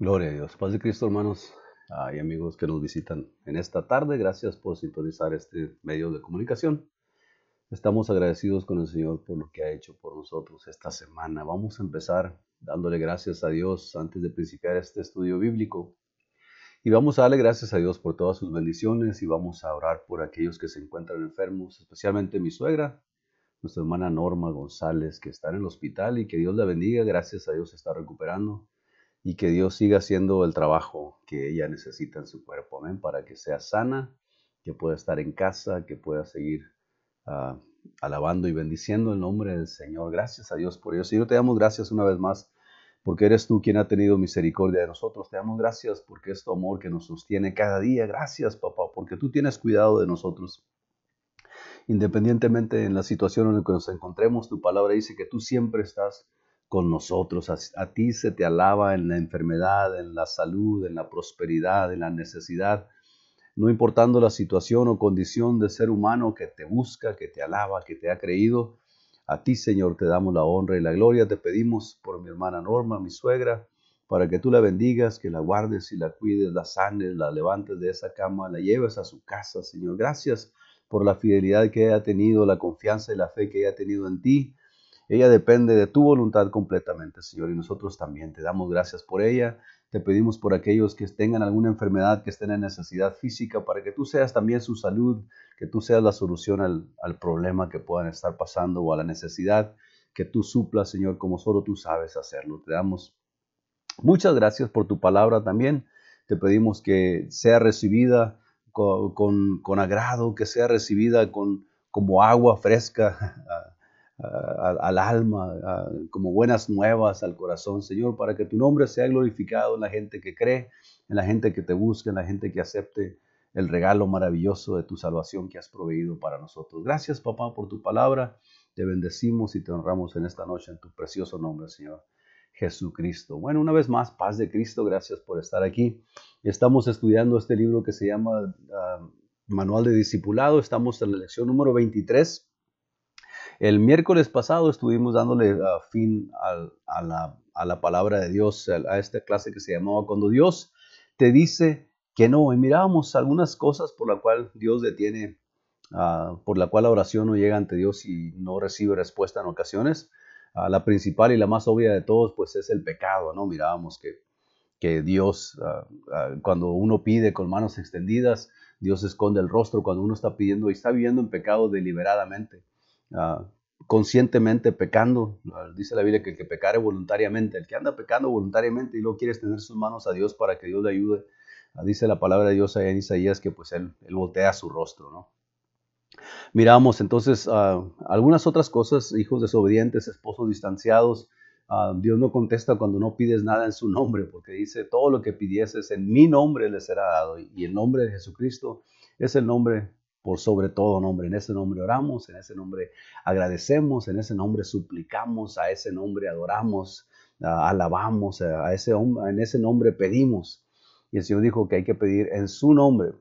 Gloria a Dios. Paz de Cristo, hermanos y amigos que nos visitan en esta tarde. Gracias por sintonizar este medio de comunicación. Estamos agradecidos con el Señor por lo que ha hecho por nosotros esta semana. Vamos a empezar dándole gracias a Dios antes de principiar este estudio bíblico. Y vamos a darle gracias a Dios por todas sus bendiciones y vamos a orar por aquellos que se encuentran enfermos, especialmente mi suegra, nuestra hermana Norma González, que está en el hospital y que Dios la bendiga. Gracias a Dios está recuperando y que Dios siga haciendo el trabajo que ella necesita en su cuerpo, amén, para que sea sana, que pueda estar en casa, que pueda seguir ah, alabando y bendiciendo el nombre del Señor. Gracias a Dios por ello. Señor, te damos gracias una vez más porque eres tú quien ha tenido misericordia de nosotros. Te damos gracias porque es tu amor que nos sostiene cada día. Gracias, papá, porque tú tienes cuidado de nosotros. Independientemente en la situación en la que nos encontremos, tu palabra dice que tú siempre estás con nosotros. A, ti se te alaba en la enfermedad, en la salud, en la prosperidad, en la necesidad, no importando la situación o condición de ser humano que te busca, que te alaba, que te ha creído. A ti, Señor, te damos la honra y la gloria. Te pedimos por mi hermana Norma, mi suegra, para que tú la bendigas, que la guardes y la cuides, la sanes, la levantes de esa cama, la lleves a su casa, Señor. Gracias por la fidelidad que ella ha tenido, la confianza y la fe que ella ha tenido en ti. Ella depende de tu voluntad completamente, Señor, y nosotros también te damos gracias por ella. Te pedimos por aquellos que tengan alguna enfermedad, que estén en necesidad física, para que tú seas también su salud, que tú seas la solución al, problema que puedan estar pasando o a la necesidad, que tú suplas, Señor, como solo tú sabes hacerlo. Te damos muchas gracias por tu palabra también. Te pedimos que sea recibida con, con agrado, que sea recibida con, como agua fresca al alma, como buenas nuevas al corazón, Señor, para que tu nombre sea glorificado en la gente que cree, en la gente que te busca, en la gente que acepte el regalo maravilloso de tu salvación que has proveído para nosotros. Gracias, papá, por tu palabra. Te bendecimos y te honramos en esta noche en tu precioso nombre, Señor. Jesucristo. Bueno, una vez más, paz de Cristo, gracias por estar aquí. Estamos estudiando este libro que se llama ah, Manual de Discipulado. Estamos en la lección número 23 el miércoles pasado estuvimos dándole uh, fin a, la, palabra de Dios, a, esta clase que se llamaba Cuando Dios te dice que no. Y mirábamos algunas cosas por la cual Dios detiene, uh, por la cual la oración no llega ante Dios y no recibe respuesta en ocasiones. Uh, la principal y la más obvia de todos, pues es el pecado, ¿no? Mirábamos que, que Dios, cuando uno pide con manos extendidas, Dios esconde el rostro cuando uno está pidiendo y está viviendo en pecado deliberadamente. Ah, conscientemente pecando. Ah, dice la Biblia que el que pecare voluntariamente, el que anda pecando voluntariamente y luego quieres tener sus manos a Dios para que Dios le ayude. Ah, dice la palabra de Dios en Isaías que pues él, él su rostro, ¿no? Miramos entonces algunas otras cosas, hijos desobedientes, esposos distanciados. Dios no contesta cuando no pides nada en su nombre, porque dice, todo lo que pidieses en mi nombre le será dado. Y el nombre de Jesucristo es el nombre por sobre todo nombre. En ese nombre oramos, en ese nombre agradecemos, en ese nombre suplicamos, a ese nombre adoramos, alabamos, a ese, en ese nombre pedimos. Y el Señor dijo que hay que pedir en su nombre.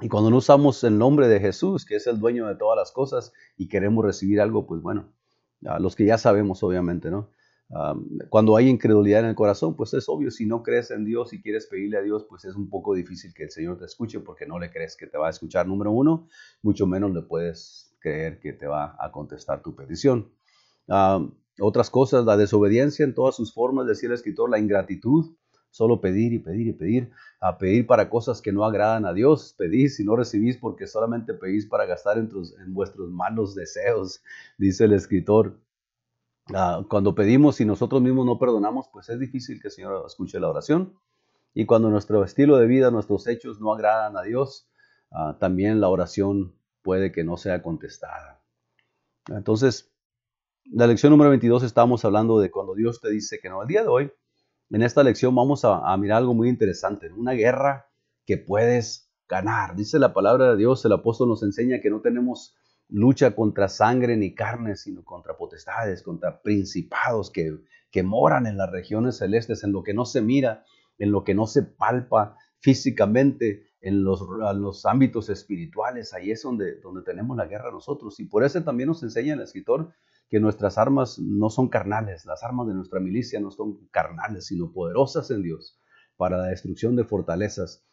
Y cuando no usamos el nombre de Jesús, que es el dueño de todas las cosas, y queremos recibir algo, pues bueno, los que ya sabemos, obviamente, ¿no? Cuando hay incredulidad en el corazón, pues es obvio, si no crees en Dios y quieres pedirle a Dios, pues es un poco difícil que el Señor te escuche porque no le crees que te va a escuchar, número uno, mucho menos le puedes creer que te va a contestar tu petición. otras cosas, la desobediencia en todas sus formas, decía el escritor, la ingratitud, solo pedir y pedir y pedir, a pedir para cosas que no agradan a Dios, pedís y no recibís porque solamente pedís para gastar en, en vuestros malos deseos, dice el escritor. Cuando pedimos y nosotros mismos no perdonamos, pues es difícil que el Señor escuche la oración. Y cuando nuestro estilo de vida, nuestros hechos no agradan a Dios, ah, también la oración puede que no sea contestada. Entonces, la lección número 22 estamos hablando de cuando Dios te dice que no. El día de hoy, en esta lección vamos a, a mirar algo muy interesante, una guerra que puedes ganar. Dice la palabra de Dios, el apóstol nos enseña que no tenemos lucha contra sangre ni carne, sino contra potestades, contra principados que, que moran en las regiones celestes, en lo que no se mira, en lo que no se palpa físicamente, en los, los ámbitos espirituales. Ahí es donde, donde tenemos la guerra nosotros. Y por eso también nos enseña el escritor que nuestras armas no son carnales, las armas de nuestra milicia no son carnales, sino poderosas en Dios para la destrucción de fortalezas.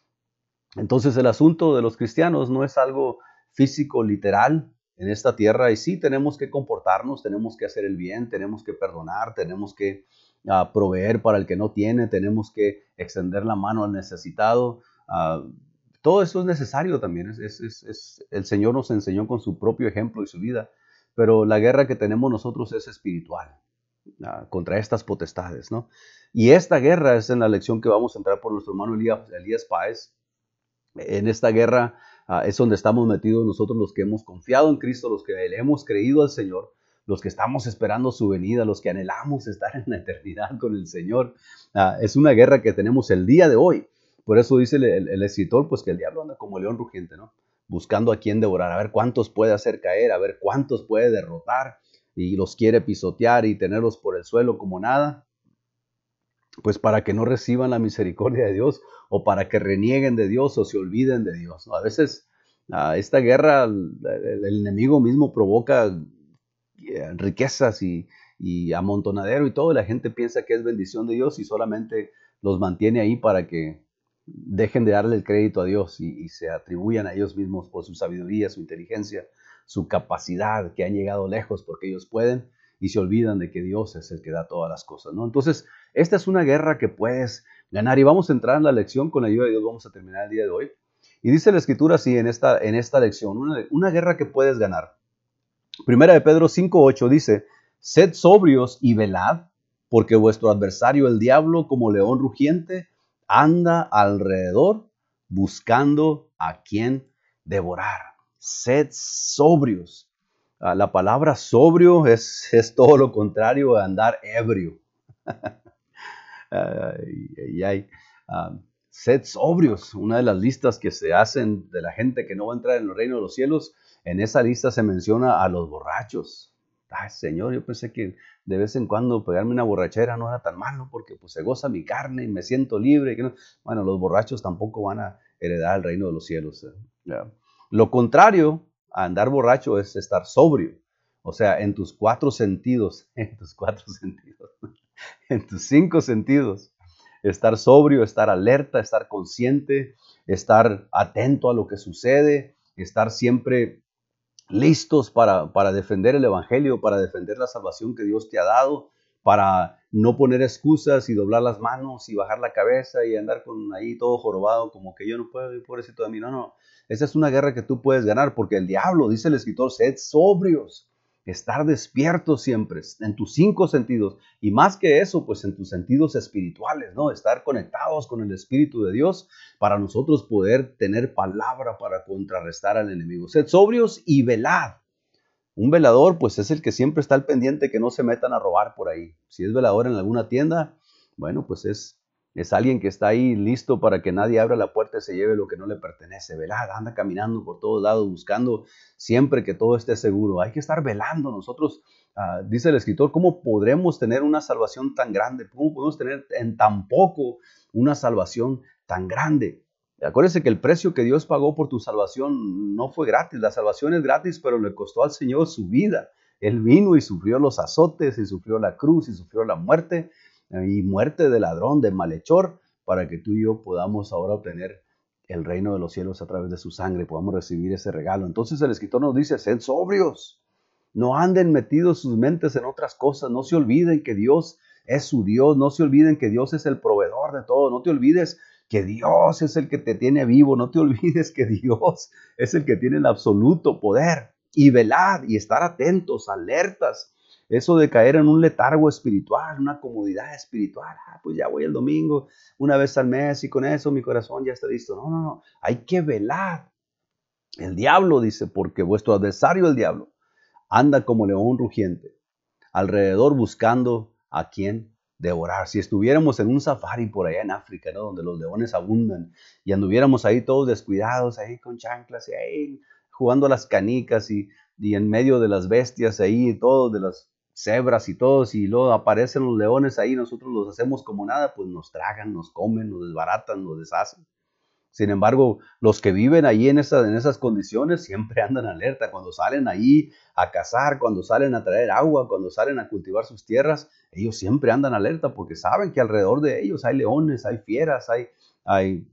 Entonces el asunto de los cristianos no es algo físico, literal, en esta tierra y sí tenemos que comportarnos, tenemos que hacer el bien, tenemos que perdonar, tenemos que ah, proveer para el que no tiene, tenemos que extender la mano al necesitado. Ah, todo eso es necesario también. Es, el Señor nos enseñó con su propio ejemplo y su vida, pero la guerra que tenemos nosotros es espiritual ah, contra estas potestades, ¿no? Y esta guerra es en la lección que vamos a entrar por nuestro hermano Elías, Elías Páez. En esta guerra Ah, es donde estamos metidos nosotros los que hemos confiado en Cristo, los que le hemos creído al Señor, los que estamos esperando su venida, los que anhelamos estar en la eternidad con el Señor. Ah, es una guerra que tenemos el día de hoy. Por eso dice el, escritor, pues que el diablo anda como león rugiente, ¿no? Buscando a quién devorar, a ver cuántos puede hacer caer, a ver cuántos puede derrotar y los quiere pisotear y tenerlos por el suelo como nada pues para que no reciban la misericordia de Dios o para que renieguen de Dios o se olviden de Dios. A veces esta guerra, el, enemigo mismo provoca eh, riquezas y, amontonadero y todo, y la gente piensa que es bendición de Dios y solamente los mantiene ahí para que dejen de darle el crédito a Dios y, y se atribuyan a ellos mismos por su sabiduría, su inteligencia, su capacidad, que han llegado lejos porque ellos pueden y se olvidan de que Dios es el que da todas las cosas, ¿no? Entonces, esta es una guerra que puedes ganar y vamos a entrar en la lección con la ayuda de Dios, vamos a terminar el día de hoy. Y dice la escritura así en esta, en esta lección, una, guerra que puedes ganar. Primera de Pedro 5.8 dice, sed sobrios y velad, porque vuestro adversario el diablo como león rugiente anda alrededor buscando a quien devorar. Sed sobrios. Ah, la palabra sobrio es, es, todo lo contrario a andar ebrio. y, ah, sed sobrios, una de las listas que se hacen de la gente que no va a entrar en el reino de los cielos, en esa lista se menciona a los borrachos. Ay, Señor, yo pensé que de vez en cuando pegarme una borrachera no era tan malo porque pues se goza mi carne y me siento libre. Bueno, los borrachos tampoco van a heredar el reino de los cielos. ¿eh? Lo contrario andar borracho es estar sobrio. O sea, en tus cuatro sentidos, en tus cuatro sentidos, en tus cinco sentidos. Estar sobrio, estar alerta, estar consciente, estar atento a lo que sucede, estar siempre listos para, para defender el Evangelio, para defender la salvación que Dios te ha dado, para no poner excusas y doblar las manos y bajar la cabeza y andar con ahí todo jorobado como que yo no puedo, pobrecito de mí. No, no. Esa es una guerra que tú puedes ganar porque el diablo, dice el escritor, sed sobrios, estar despiertos siempre en tus cinco sentidos y más que eso, pues en tus sentidos espirituales, ¿no? Estar conectados con el Espíritu de Dios para nosotros poder tener palabra para contrarrestar al enemigo. Sed sobrios y velad. Un velador, pues es el que siempre está al pendiente que no se metan a robar por ahí. Si es velador en alguna tienda, bueno, pues es es alguien que está ahí listo para que nadie abra la puerta y se lleve lo que no le pertenece. Velad, anda caminando por todos lados buscando siempre que todo esté seguro. Hay que estar velando nosotros. Ah, dice el escritor, ¿cómo podremos tener una salvación tan grande? ¿Cómo podemos tener en tan poco una salvación tan grande? Acuérdense que el precio que Dios pagó por tu salvación no fue gratis. La salvación es gratis, pero le costó al Señor su vida. Él vino y sufrió los azotes y sufrió la cruz y sufrió la muerte y muerte de ladrón, de malhechor, para que tú y yo podamos ahora obtener el reino de los cielos a través de su sangre, podamos recibir ese regalo. Entonces el escritor nos dice, sed sobrios, no anden metidos sus mentes en otras cosas, no se olviden que Dios es su Dios, no se olviden que Dios es el proveedor de todo, no te olvides que Dios es el que te tiene vivo, no te olvides que Dios es el que tiene el absoluto poder. Y velad y estar atentos, alertas, eso de caer en un letargo espiritual, una comodidad espiritual, ah, pues ya voy el domingo una vez al mes y con eso mi corazón ya está listo. No, no, no, hay que velar. El diablo dice, porque vuestro adversario, el diablo, anda como león rugiente, alrededor buscando a quien devorar. Si estuviéramos en un safari por allá en África, ¿no? donde los leones abundan, y anduviéramos ahí todos descuidados, ahí con chanclas, y ahí jugando a las canicas y, y en medio de las bestias ahí, todos de las cebras y todos, y luego aparecen los leones ahí, nosotros los hacemos como nada, pues nos tragan, nos comen, nos desbaratan, nos deshacen. Sin embargo, los que viven ahí en, en esas condiciones siempre andan alerta. Cuando salen ahí a cazar, cuando salen a traer agua, cuando salen a cultivar sus tierras, ellos siempre andan alerta porque saben que alrededor de ellos hay leones, hay fieras, hay, hay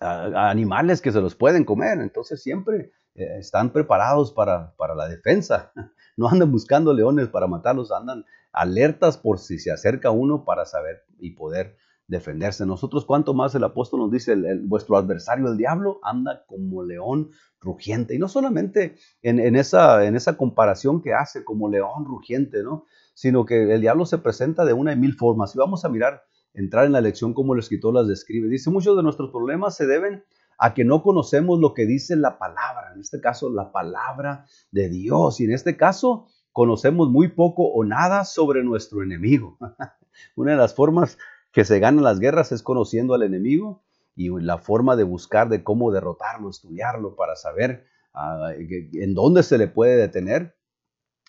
animales que se los pueden comer. Entonces siempre están preparados para, para la defensa. No andan buscando leones para matarlos, andan alertas por si se acerca uno para saber y poder defenderse. Nosotros, cuanto más el apóstol nos dice, vuestro adversario, el diablo, anda como león rugiente. Y no solamente en, esa, en esa comparación que hace como león rugiente, ¿no? Sino que el diablo se presenta de una y mil formas. Y vamos a mirar, entrar en la lección como el escritor las describe. Dice, muchos de nuestros problemas se deben a que no conocemos lo que dice la palabra, en este caso la palabra de Dios. Y en este caso conocemos muy poco o nada sobre nuestro enemigo. Una de las formas que se ganan las guerras es conociendo al enemigo y la forma de buscar de cómo derrotarlo, estudiarlo para saber ah, en dónde se le puede detener.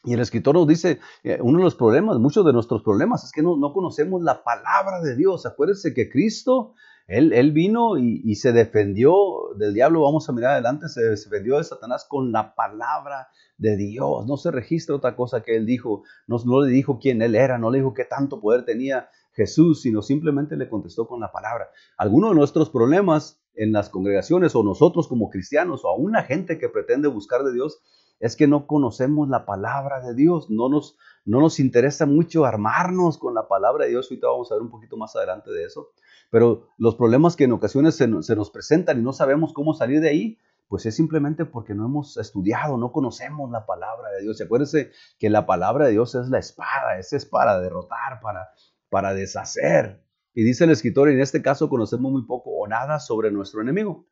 Y el escritor nos dice, eh, uno de los problemas, muchos de nuestros problemas es que no, conocemos la palabra de Dios. Acuérdense que Cristo, Él, vino y, se defendió del diablo, vamos a mirar adelante, se defendió de Satanás con la palabra de Dios. No se registra otra cosa que Él dijo, no, no le dijo quién Él era, no le dijo qué tanto poder tenía, Jesús, sino simplemente le contestó con la palabra. Algunos de nuestros problemas en las congregaciones o nosotros como cristianos o aún la gente que pretende buscar de Dios es que no conocemos la palabra de Dios, no nos, no nos interesa mucho armarnos con la palabra de Dios. Ahorita vamos a ver un poquito más adelante de eso. Pero los problemas que en ocasiones se, nos presentan y no sabemos cómo salir de ahí, pues es simplemente porque no hemos estudiado, no conocemos la palabra de Dios. Y acuérdense que la palabra de Dios es la espada, esa es para derrotar, para, para deshacer. Y dice el escritor, en este caso conocemos muy poco o nada sobre nuestro enemigo.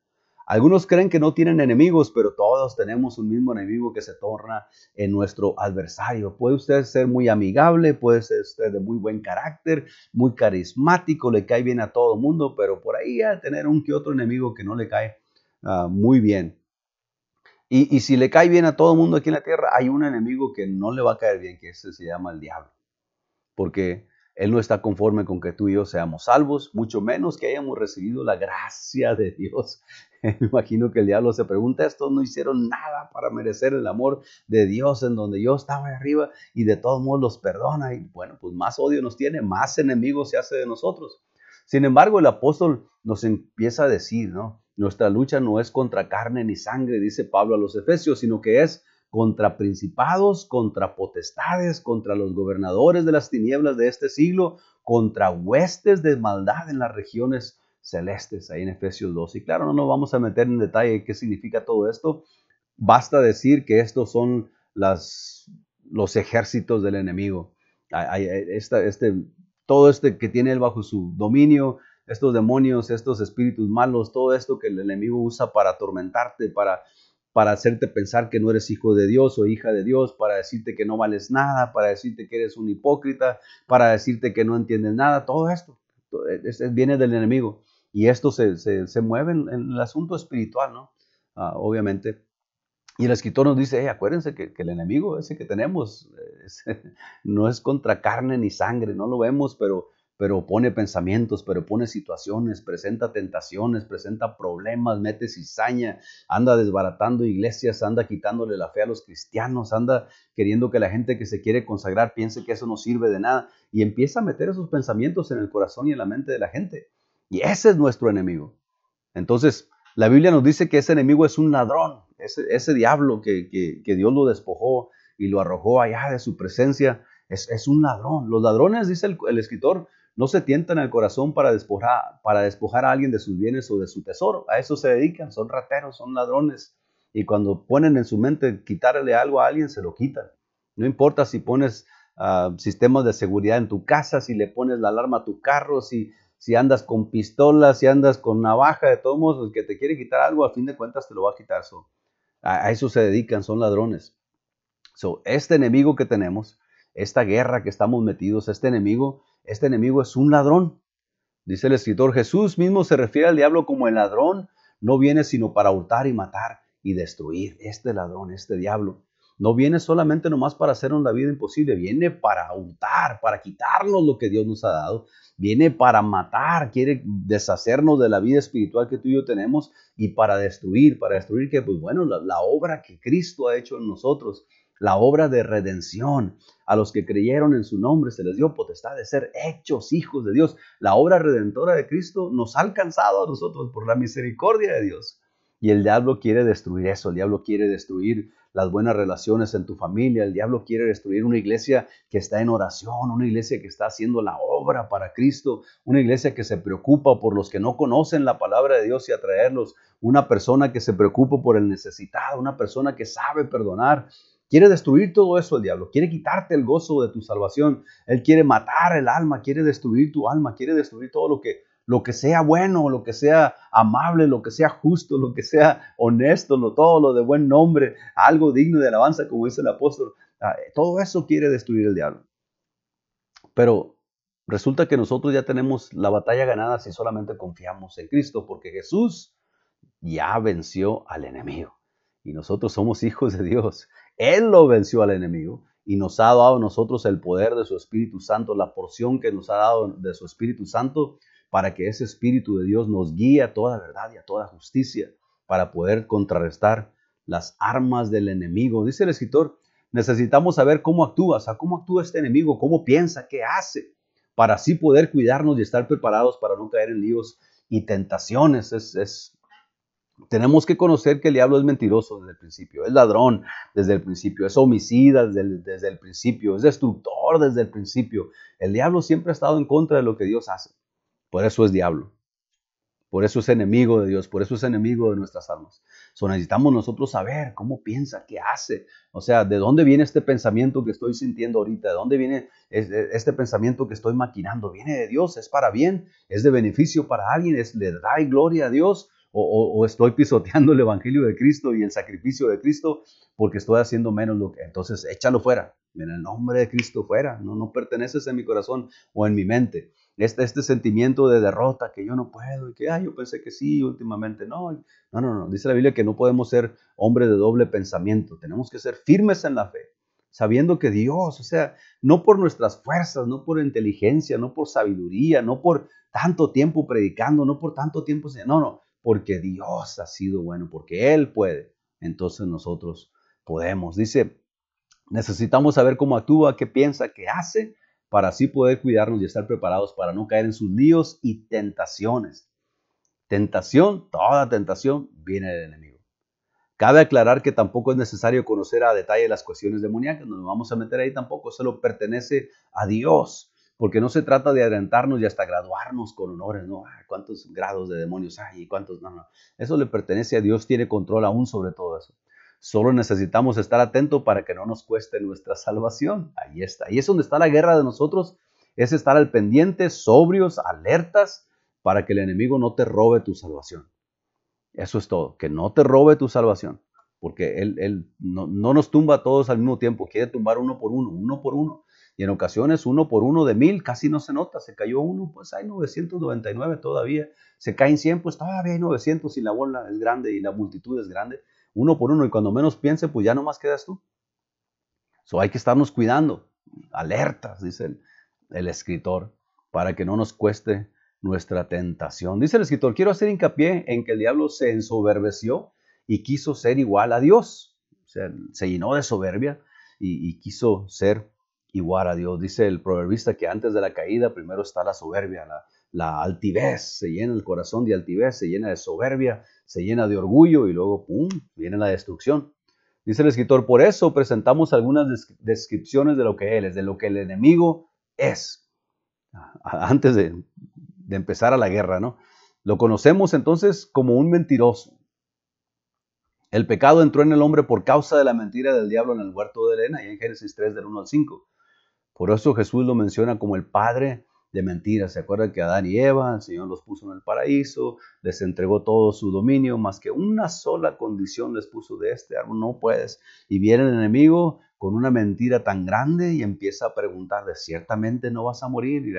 Algunos creen que no tienen enemigos, pero todos tenemos un mismo enemigo que se torna en nuestro adversario. Puede usted ser muy amigable, puede ser de muy buen carácter, muy carismático, le cae bien a todo mundo, pero por ahí a tener un que otro enemigo que no le cae ah, muy bien. Y, y, si le cae bien a todo el mundo aquí en la tierra, hay un enemigo que no le va a caer bien, que ese se llama el diablo. Porque él no está conforme con que tú y yo seamos salvos, mucho menos que hayamos recibido la gracia de Dios. Me imagino que el diablo se pregunta, estos no hicieron nada para merecer el amor de Dios en donde yo estaba arriba y de todos modos los perdona. Y bueno, pues más odio nos tiene, más enemigos se hace de nosotros. Sin embargo, el apóstol nos empieza a decir, ¿no? Nuestra lucha no es contra carne ni sangre, dice Pablo a los Efesios, sino que es contra principados, contra potestades, contra los gobernadores de las tinieblas de este siglo, contra huestes de maldad en las regiones celestes, ahí en Efesios 2. Y claro, no nos vamos a meter en detalle qué significa todo esto. Basta decir que estos son los ejércitos del enemigo. este, todo este que tiene él bajo su dominio, estos demonios, estos espíritus malos, todo esto que el enemigo usa para atormentarte, para para hacerte pensar que no eres hijo de Dios o hija de Dios, para decirte que no vales nada, para decirte que eres un hipócrita, para decirte que no entiendes nada, todo esto viene del enemigo. Y esto se, se, mueve en, el asunto espiritual, ¿no? Ah, obviamente. Y el escritor nos dice, acuérdense que, que, el enemigo ese que tenemos no es contra carne ni sangre, no lo vemos, pero pero pone pensamientos, pero pone situaciones, presenta tentaciones, presenta problemas, mete cizaña, anda desbaratando iglesias, anda quitándole la fe a los cristianos, anda queriendo que la gente que se quiere consagrar piense que eso no sirve de nada y empieza a meter esos pensamientos en el corazón y en la mente de la gente. Y ese es nuestro enemigo. Entonces, la Biblia nos dice que ese enemigo es un ladrón, ese, diablo que, Dios lo despojó y lo arrojó allá de su presencia. Es, un ladrón. Los ladrones, dice el escritor, no se tientan al corazón para despojar, para despojar a alguien de sus bienes o de su tesoro. A eso se dedican, son rateros, son ladrones. Y cuando ponen en su mente quitarle algo a alguien, se lo quitan. No importa si pones ah, sistemas de seguridad en tu casa, si le pones la alarma a tu carro, si, andas con pistolas, si andas con navaja, de todos modos, el que te quiere quitar algo, a fin de cuentas te lo va a quitar. a, eso se dedican, son ladrones. So, este enemigo que tenemos, esta guerra que estamos metidos, este enemigo este enemigo es un ladrón. Dice el escritor, Jesús mismo se refiere al diablo como el ladrón, no viene sino para hurtar y matar y destruir. Este ladrón, este diablo. no viene solamente nomás para hacernos la vida imposible, viene para untar, para quitarnos lo que Dios nos ha dado, viene para matar, quiere deshacernos de la vida espiritual que tú y yo tenemos y para destruir, para destruir que, pues bueno, la, la obra que Cristo ha hecho en nosotros, la obra de redención. A los que creyeron en su nombre se les dio potestad de ser hechos hijos de Dios. La obra redentora de Cristo nos ha alcanzado a nosotros por la misericordia de Dios. Y el diablo quiere destruir eso, el diablo quiere destruir las buenas relaciones en tu familia, el diablo quiere destruir una iglesia que está en oración, una iglesia que está haciendo la obra para Cristo, una iglesia que se preocupa por los que no conocen la palabra de Dios y atraerlos, una persona que se preocupa por el necesitado, una persona que sabe perdonar, Quiere destruir todo eso el diablo, quiere quitarte el gozo de tu salvación, él quiere matar el alma, quiere destruir tu alma, quiere destruir todo lo que lo que sea bueno, lo que sea amable, lo que sea justo, lo que sea honesto, lo, todo lo de buen nombre, algo digno de alabanza, como dice el apóstol. Ah, todo eso quiere destruir el diablo. Pero resulta que nosotros ya tenemos la batalla ganada si solamente confiamos en Cristo, porque Jesús ya venció al enemigo. Y nosotros somos hijos de Dios. Él lo venció al enemigo y nos ha dado a nosotros el poder de su Espíritu Santo, la porción que nos ha dado de su Espíritu Santo para que ese Espíritu de Dios nos guíe a toda verdad y a toda justicia, para poder contrarrestar las armas del enemigo. Dice el escritor, necesitamos saber cómo actúa, o sea, cómo actúa este enemigo, cómo piensa, qué hace, para así poder cuidarnos y estar preparados para no caer en líos y tentaciones. Es, tenemos que conocer que el diablo es mentiroso desde el principio, es ladrón desde el principio, es homicida desde el principio, es destructor desde el principio. El diablo siempre ha estado en contra de lo que Dios hace. Por eso es diablo. Por eso es enemigo de Dios, por eso es enemigo de nuestras almas. So, necesitamos nosotros saber cómo piensa, qué hace. O sea, de dónde viene este pensamiento que estoy sintiendo ahorita, de dónde viene este pensamiento que estoy maquinando. Viene de Dios, es para bien, es de beneficio para alguien, le da gloria a Dios. O, estoy pisoteando el evangelio de Cristo y el sacrificio de Cristo porque estoy haciendo menos lo que. Entonces, échalo fuera. En el nombre de Cristo fuera. No, no perteneces en mi corazón o en mi mente este, este sentimiento de derrota, que yo no puedo, y que ay, yo pensé que sí, últimamente no. No, no, no. Dice la Biblia que no podemos ser hombres de doble pensamiento. Tenemos que ser firmes en la fe, sabiendo que Dios, o sea, no por nuestras fuerzas, no por inteligencia, no por sabiduría, no por tanto tiempo predicando, no por tanto tiempo, no, no, porque Dios ha sido bueno, porque Él puede. Entonces nosotros podemos. Dice, necesitamos saber cómo actúa, qué piensa, qué hace para así poder cuidarnos y estar preparados para no caer en sus líos y tentaciones. Tentación, toda tentación viene del enemigo. Cabe aclarar que tampoco es necesario conocer a detalle las cuestiones demoníacas, no nos vamos a meter ahí tampoco, lo pertenece a Dios, porque no se trata de adelantarnos y hasta graduarnos con honores, ¿no? ¿Cuántos grados de demonios hay? ¿Cuántos? No, no. Eso le pertenece a Dios, tiene control aún sobre todo eso. Solo necesitamos estar atentos para que no nos cueste nuestra salvación. Ahí está. Y es donde está la guerra de nosotros, es estar al pendiente, sobrios, alertas, para que el enemigo no te robe tu salvación. Eso es todo, que no te robe tu salvación, porque él, él no, no, nos tumba a todos al mismo tiempo, quiere tumbar uno por uno, uno por uno. Y en ocasiones uno por uno de mil casi no se nota, se cayó uno, pues hay 999 todavía, se caen 100, pues todavía hay 900 y la bola es grande y la multitud es grande uno por uno y cuando menos piense, pues ya no más quedas tú. So hay que estarnos cuidando, alertas, dice el, escritor, para que no nos cueste nuestra tentación. Dice el escritor, quiero hacer hincapié en que el diablo se ensoberbeció y quiso ser igual a Dios. O sea, se llenó de soberbia y, quiso ser igual a Dios. Dice el proverbista que antes de la caída primero está la soberbia, la, la altivez, se llena el corazón de altivez, se llena de soberbia se llena de orgullo y luego, ¡pum!, viene la destrucción. Dice el escritor, por eso presentamos algunas descripciones de lo que Él es, de lo que el enemigo es, antes de, de empezar a la guerra, ¿no? Lo conocemos entonces como un mentiroso. El pecado entró en el hombre por causa de la mentira del diablo en el huerto de Elena, y en Génesis 3, del 1 al 5. Por eso Jesús lo menciona como el padre de mentiras. ¿Se acuerdan que Adán y Eva, el Señor los puso en el paraíso, les entregó todo su dominio, más que una sola condición les puso de este árbol, no puedes. Y viene el enemigo con una mentira tan grande y empieza a preguntarle, ciertamente no vas a morir. Y,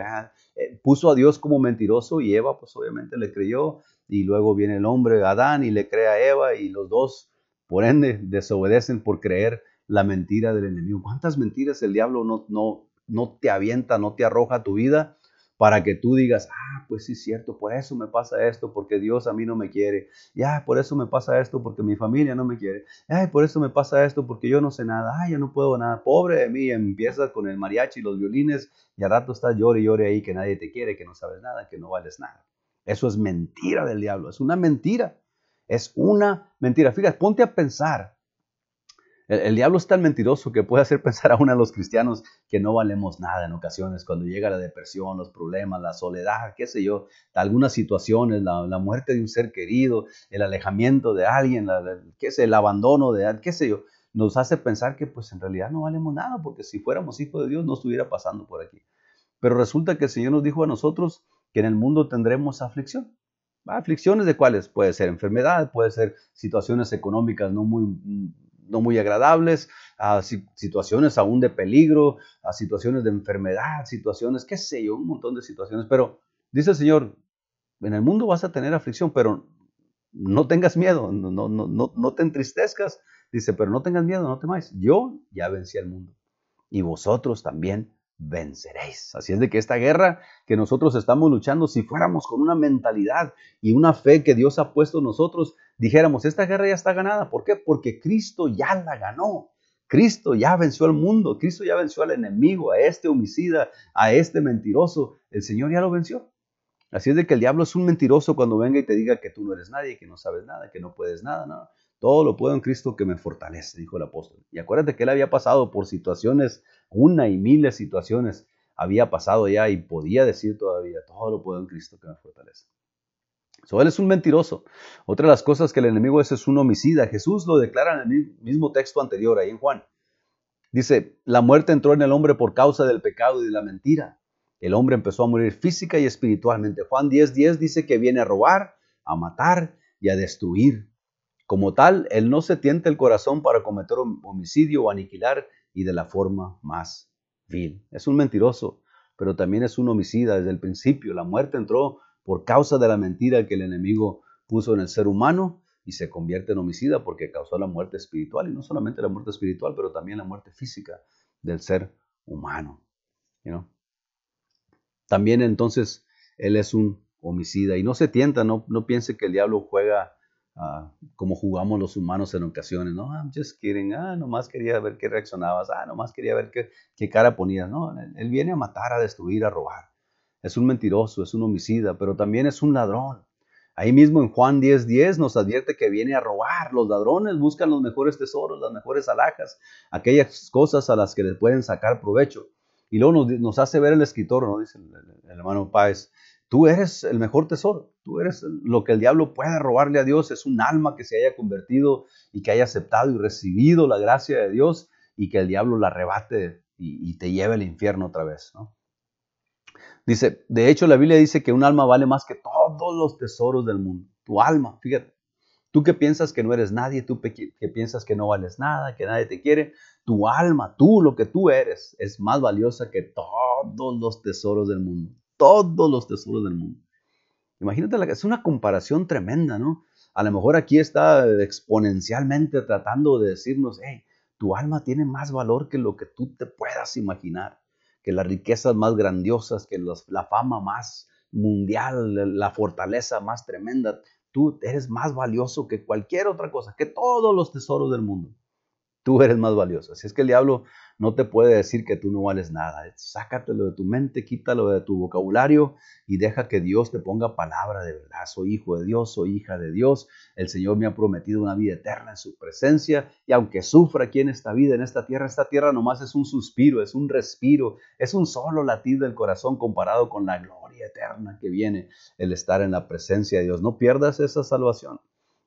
eh, puso a Dios como mentiroso y Eva pues obviamente le creyó. Y luego viene el hombre Adán y le cree a Eva y los dos, por ende, desobedecen por creer la mentira del enemigo. ¿Cuántas mentiras el diablo no, no, no te avienta, no te arroja tu vida para que tú digas, ah, pues sí es cierto, por eso me pasa esto, porque Dios a mí no me quiere. Ya, por eso me pasa esto, porque mi familia no me quiere. Ay, por eso me pasa esto, porque yo no sé nada. Ay, yo no puedo nada. Pobre de mí, empiezas con el mariachi y los violines y al rato estás llore y llore ahí que nadie te quiere, que no sabes nada, que no vales nada. Eso es mentira del diablo, es una mentira. Es una mentira. Fíjate, ponte a pensar el, diablo es tan mentiroso que puede hacer pensar a uno de los cristianos que no valemos nada en ocasiones, cuando llega la depresión, los problemas, la soledad, qué sé yo, algunas situaciones, la, muerte de un ser querido, el alejamiento de alguien, qué sé, el abandono de qué sé yo, nos hace pensar que pues en realidad no valemos nada, porque si fuéramos hijos de Dios no estuviera pasando por aquí. Pero resulta que el Señor nos dijo a nosotros que en el mundo tendremos aflicción. ¿Aflicciones de cuáles? Puede ser enfermedad, puede ser situaciones económicas no muy no muy agradables, a situaciones aún de peligro, a situaciones de enfermedad, situaciones, qué sé yo, un montón de situaciones. Pero dice el Señor, en el mundo vas a tener aflicción, pero no tengas miedo, no, no, no, no te entristezcas. Dice, pero no tengas miedo, no temáis. Yo ya vencí al mundo y vosotros también venceréis. Así es de que esta guerra que nosotros estamos luchando, si fuéramos con una mentalidad y una fe que Dios ha puesto en nosotros, dijéramos, esta guerra ya está ganada. ¿Por qué? Porque Cristo ya la ganó. Cristo ya venció al mundo, Cristo ya venció al enemigo, a este homicida, a este mentiroso. El Señor ya lo venció. Así es de que el diablo es un mentiroso cuando venga y te diga que tú no eres nadie, que no sabes nada, que no puedes nada. No. Todo lo puedo en Cristo que me fortalece, dijo el apóstol. Y acuérdate que él había pasado por situaciones, una y miles de situaciones había pasado ya y podía decir todavía, todo lo puedo en Cristo que me fortalece. So, él es un mentiroso. Otra de las cosas que el enemigo es es un homicida. Jesús lo declara en el mismo texto anterior, ahí en Juan. Dice, la muerte entró en el hombre por causa del pecado y de la mentira. El hombre empezó a morir física y espiritualmente. Juan 10:10 10 dice que viene a robar, a matar y a destruir. Como tal, él no se tienta el corazón para cometer homicidio o aniquilar y de la forma más vil. Es un mentiroso, pero también es un homicida desde el principio. La muerte entró por causa de la mentira que el enemigo puso en el ser humano y se convierte en homicida porque causó la muerte espiritual y no solamente la muerte espiritual, pero también la muerte física del ser humano. También entonces él es un homicida y no se tienta, no, no piense que el diablo juega Ah, como jugamos los humanos en ocasiones, ¿no? I'm just kidding, ah, nomás quería ver qué reaccionabas, ah, nomás quería ver qué, cara ponías, ¿no? Él viene a matar, a destruir, a robar. Es un mentiroso, es un homicida, pero también es un ladrón. Ahí mismo en Juan 10:10 10 nos advierte que viene a robar. Los ladrones buscan los mejores tesoros, las mejores alhajas, aquellas cosas a las que les pueden sacar provecho. Y luego nos, hace ver el escritor, ¿no? Dice el hermano Páez, Tú eres el mejor tesoro. Tú eres lo que el diablo puede robarle a Dios. Es un alma que se haya convertido y que haya aceptado y recibido la gracia de Dios y que el diablo la arrebate y, te lleve al infierno otra vez. Dice, de hecho la Biblia dice que un alma vale más que todos los tesoros del mundo. Tu alma, fíjate. Tú que piensas que no eres nadie, tú que piensas que no vales nada, que nadie te quiere, tu alma, tú, lo que tú eres, es más valiosa que todos los tesoros del mundo todos los tesoros del mundo. Imagínate, es una comparación tremenda, ¿no? A lo mejor aquí está exponencialmente tratando de decirnos, hey, tu alma tiene más valor que lo que tú te puedas imaginar, que las riquezas más grandiosas, que la fama más mundial, la fortaleza más tremenda. Tú eres más valioso que cualquier otra cosa, que todos los tesoros del mundo. Tú eres más valioso. Así es que el diablo no te puede decir que tú no vales nada. Sácatelo de tu mente, quítalo de tu vocabulario y deja que Dios te ponga palabra de verdad. Soy hijo de Dios, soy hija de Dios. El Señor me ha prometido una vida eterna en su presencia y aunque sufra aquí en esta vida, en esta tierra, esta tierra nomás es un suspiro, es un respiro, es un solo latir del corazón comparado con la gloria eterna que viene el estar en la presencia de Dios. No pierdas esa salvación.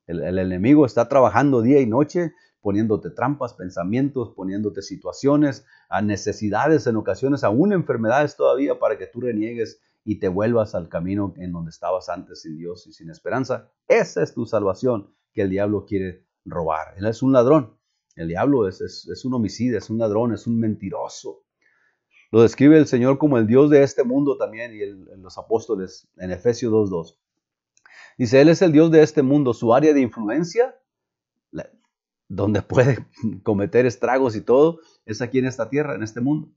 El, el enemigo está trabajando día y noche poniéndote trampas, pensamientos, poniéndote situaciones, a necesidades en ocasiones, aún enfermedades todavía para que tú reniegues y te vuelvas al camino en donde estabas antes sin Dios y sin esperanza. Esa es tu salvación que el diablo quiere robar. Él es un ladrón. El diablo es, es, un homicida, es un ladrón, es un mentiroso. Lo describe el Señor como el Dios de este mundo también y los apóstoles en Efesios 2.2. Dice, Él es el Dios de este mundo. Su área de influencia donde puede cometer estragos y todo, es aquí en esta tierra, en este mundo.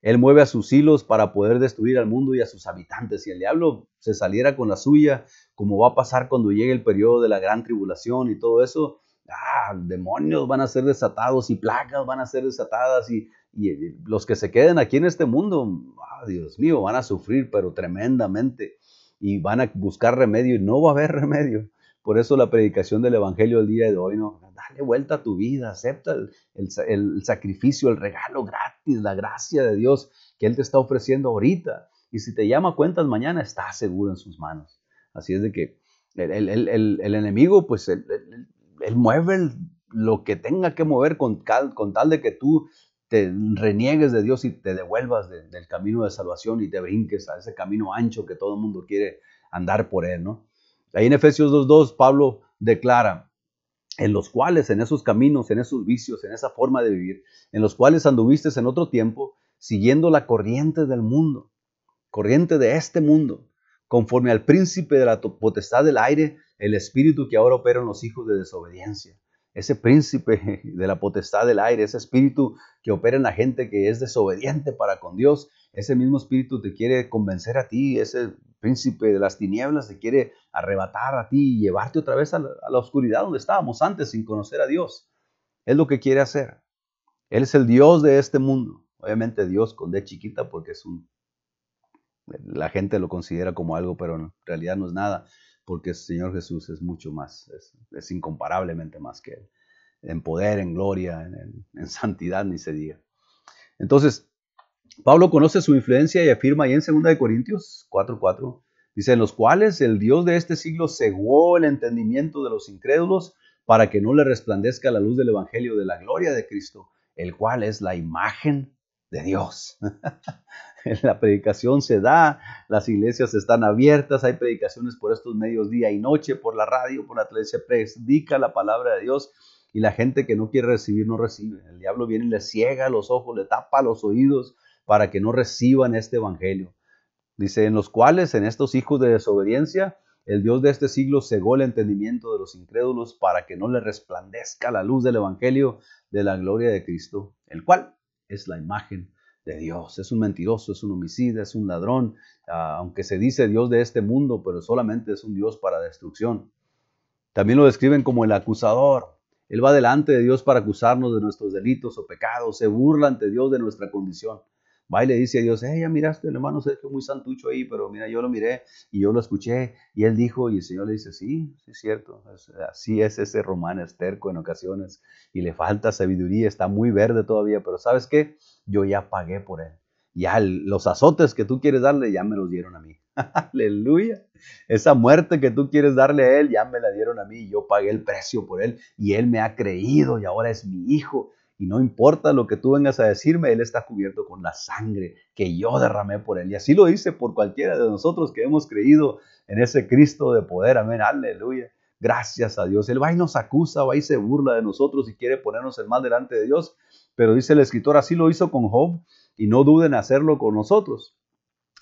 Él mueve a sus hilos para poder destruir al mundo y a sus habitantes. Si el diablo se saliera con la suya, como va a pasar cuando llegue el periodo de la gran tribulación y todo eso, ah, demonios van a ser desatados y plagas van a ser desatadas y, los que se queden aquí en este mundo, ah, Dios mío, van a sufrir, pero tremendamente y van a buscar remedio y no va a haber remedio. Por eso la predicación del Evangelio del día de hoy, ¿no? Dale vuelta a tu vida, acepta el, sacrificio, el regalo gratis, la gracia de Dios que Él te está ofreciendo ahorita. Y si te llama cuentas mañana, está seguro en sus manos. Así es de que el, el enemigo, pues, él, mueve lo que tenga que mover con, con tal de que tú te reniegues de Dios y te devuelvas del camino de salvación y te brinques a ese camino ancho que todo el mundo quiere andar por él, ¿no? Ahí en Efesios 2.2 Pablo declara, en los cuales, en esos caminos, en esos vicios, en esa forma de vivir, en los cuales anduviste en otro tiempo, siguiendo la corriente del mundo, corriente de este mundo, conforme al príncipe de la potestad del aire, el espíritu que ahora opera en los hijos de desobediencia ese príncipe de la potestad del aire, ese espíritu que opera en la gente que es desobediente para con Dios, ese mismo espíritu te quiere convencer a ti, ese príncipe de las tinieblas te quiere arrebatar a ti y llevarte otra vez a la, oscuridad donde estábamos antes sin conocer a Dios. Es lo que quiere hacer. Él es el Dios de este mundo. Obviamente Dios con D chiquita porque es un... La gente lo considera como algo, pero en realidad no es nada porque el Señor Jesús es mucho más, es, incomparablemente más que Él, en poder, en gloria, en, santidad, ni se diga. Entonces, Pablo conoce su influencia y afirma ahí en 2 Corintios 4:4, dice, en los cuales el Dios de este siglo cegó el entendimiento de los incrédulos para que no le resplandezca la luz del Evangelio de la gloria de Cristo, el cual es la imagen de Dios. la predicación se da, las iglesias están abiertas, hay predicaciones por estos medios día y noche, por la radio, por la televisión, predica la palabra de Dios y la gente que no quiere recibir no recibe. El diablo viene y le ciega los ojos, le tapa los oídos para que no reciban este evangelio. Dice, en los cuales, en estos hijos de desobediencia, el Dios de este siglo cegó el entendimiento de los incrédulos para que no le resplandezca la luz del evangelio de la gloria de Cristo, el cual es la imagen de Dios. Es un mentiroso, es un homicida, es un ladrón, ah, aunque se dice Dios de este mundo, pero solamente es un Dios para destrucción. También lo describen como el acusador. Él va delante de Dios para acusarnos de nuestros delitos o pecados, se burla ante Dios de nuestra condición va y le dice a Dios, hey, ya miraste el hermano Sergio muy santucho ahí, pero mira, yo lo miré y yo lo escuché y él dijo, y el Señor le dice, sí, sí es cierto, así es ese román esterco en ocasiones y le falta sabiduría, está muy verde todavía, pero ¿sabes qué? Yo ya pagué por él. Ya los azotes que tú quieres darle ya me los dieron a mí. Aleluya. Esa muerte que tú quieres darle a él ya me la dieron a mí. Yo pagué el precio por él y él me ha creído y ahora es mi hijo y no importa lo que tú vengas a decirme, Él está cubierto con la sangre que yo derramé por Él. Y así lo dice por cualquiera de nosotros que hemos creído en ese Cristo de poder. Amén, aleluya. Gracias a Dios. Él va y nos acusa, va y se burla de nosotros y quiere ponernos el mal delante de Dios. Pero dice el escritor, así lo hizo con Job y no duden en hacerlo con nosotros.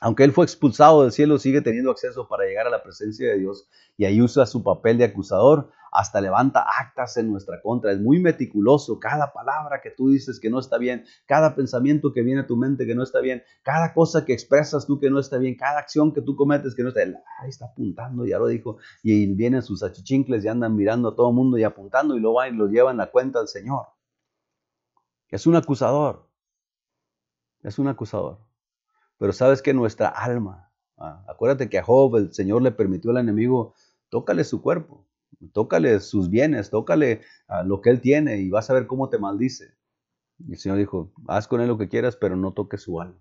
Aunque él fue expulsado del cielo, sigue teniendo acceso para llegar a la presencia de Dios y ahí usa su papel de acusador, hasta levanta actas en nuestra contra. Es muy meticuloso. Cada palabra que tú dices que no está bien, cada pensamiento que viene a tu mente que no está bien, cada cosa que expresas tú que no está bien, cada acción que tú cometes que no está bien. Ahí está apuntando, ya lo dijo. Y vienen sus achichincles y andan mirando a todo el mundo y apuntando y lo van y lo llevan a cuenta al Señor. Es un acusador. Es un acusador. Pero sabes que nuestra alma, ah, acuérdate que a Job el Señor le permitió al enemigo, tócale su cuerpo, tócale sus bienes, tócale a lo que él tiene y vas a ver cómo te maldice. Y el Señor dijo, haz con él lo que quieras, pero no toques su alma.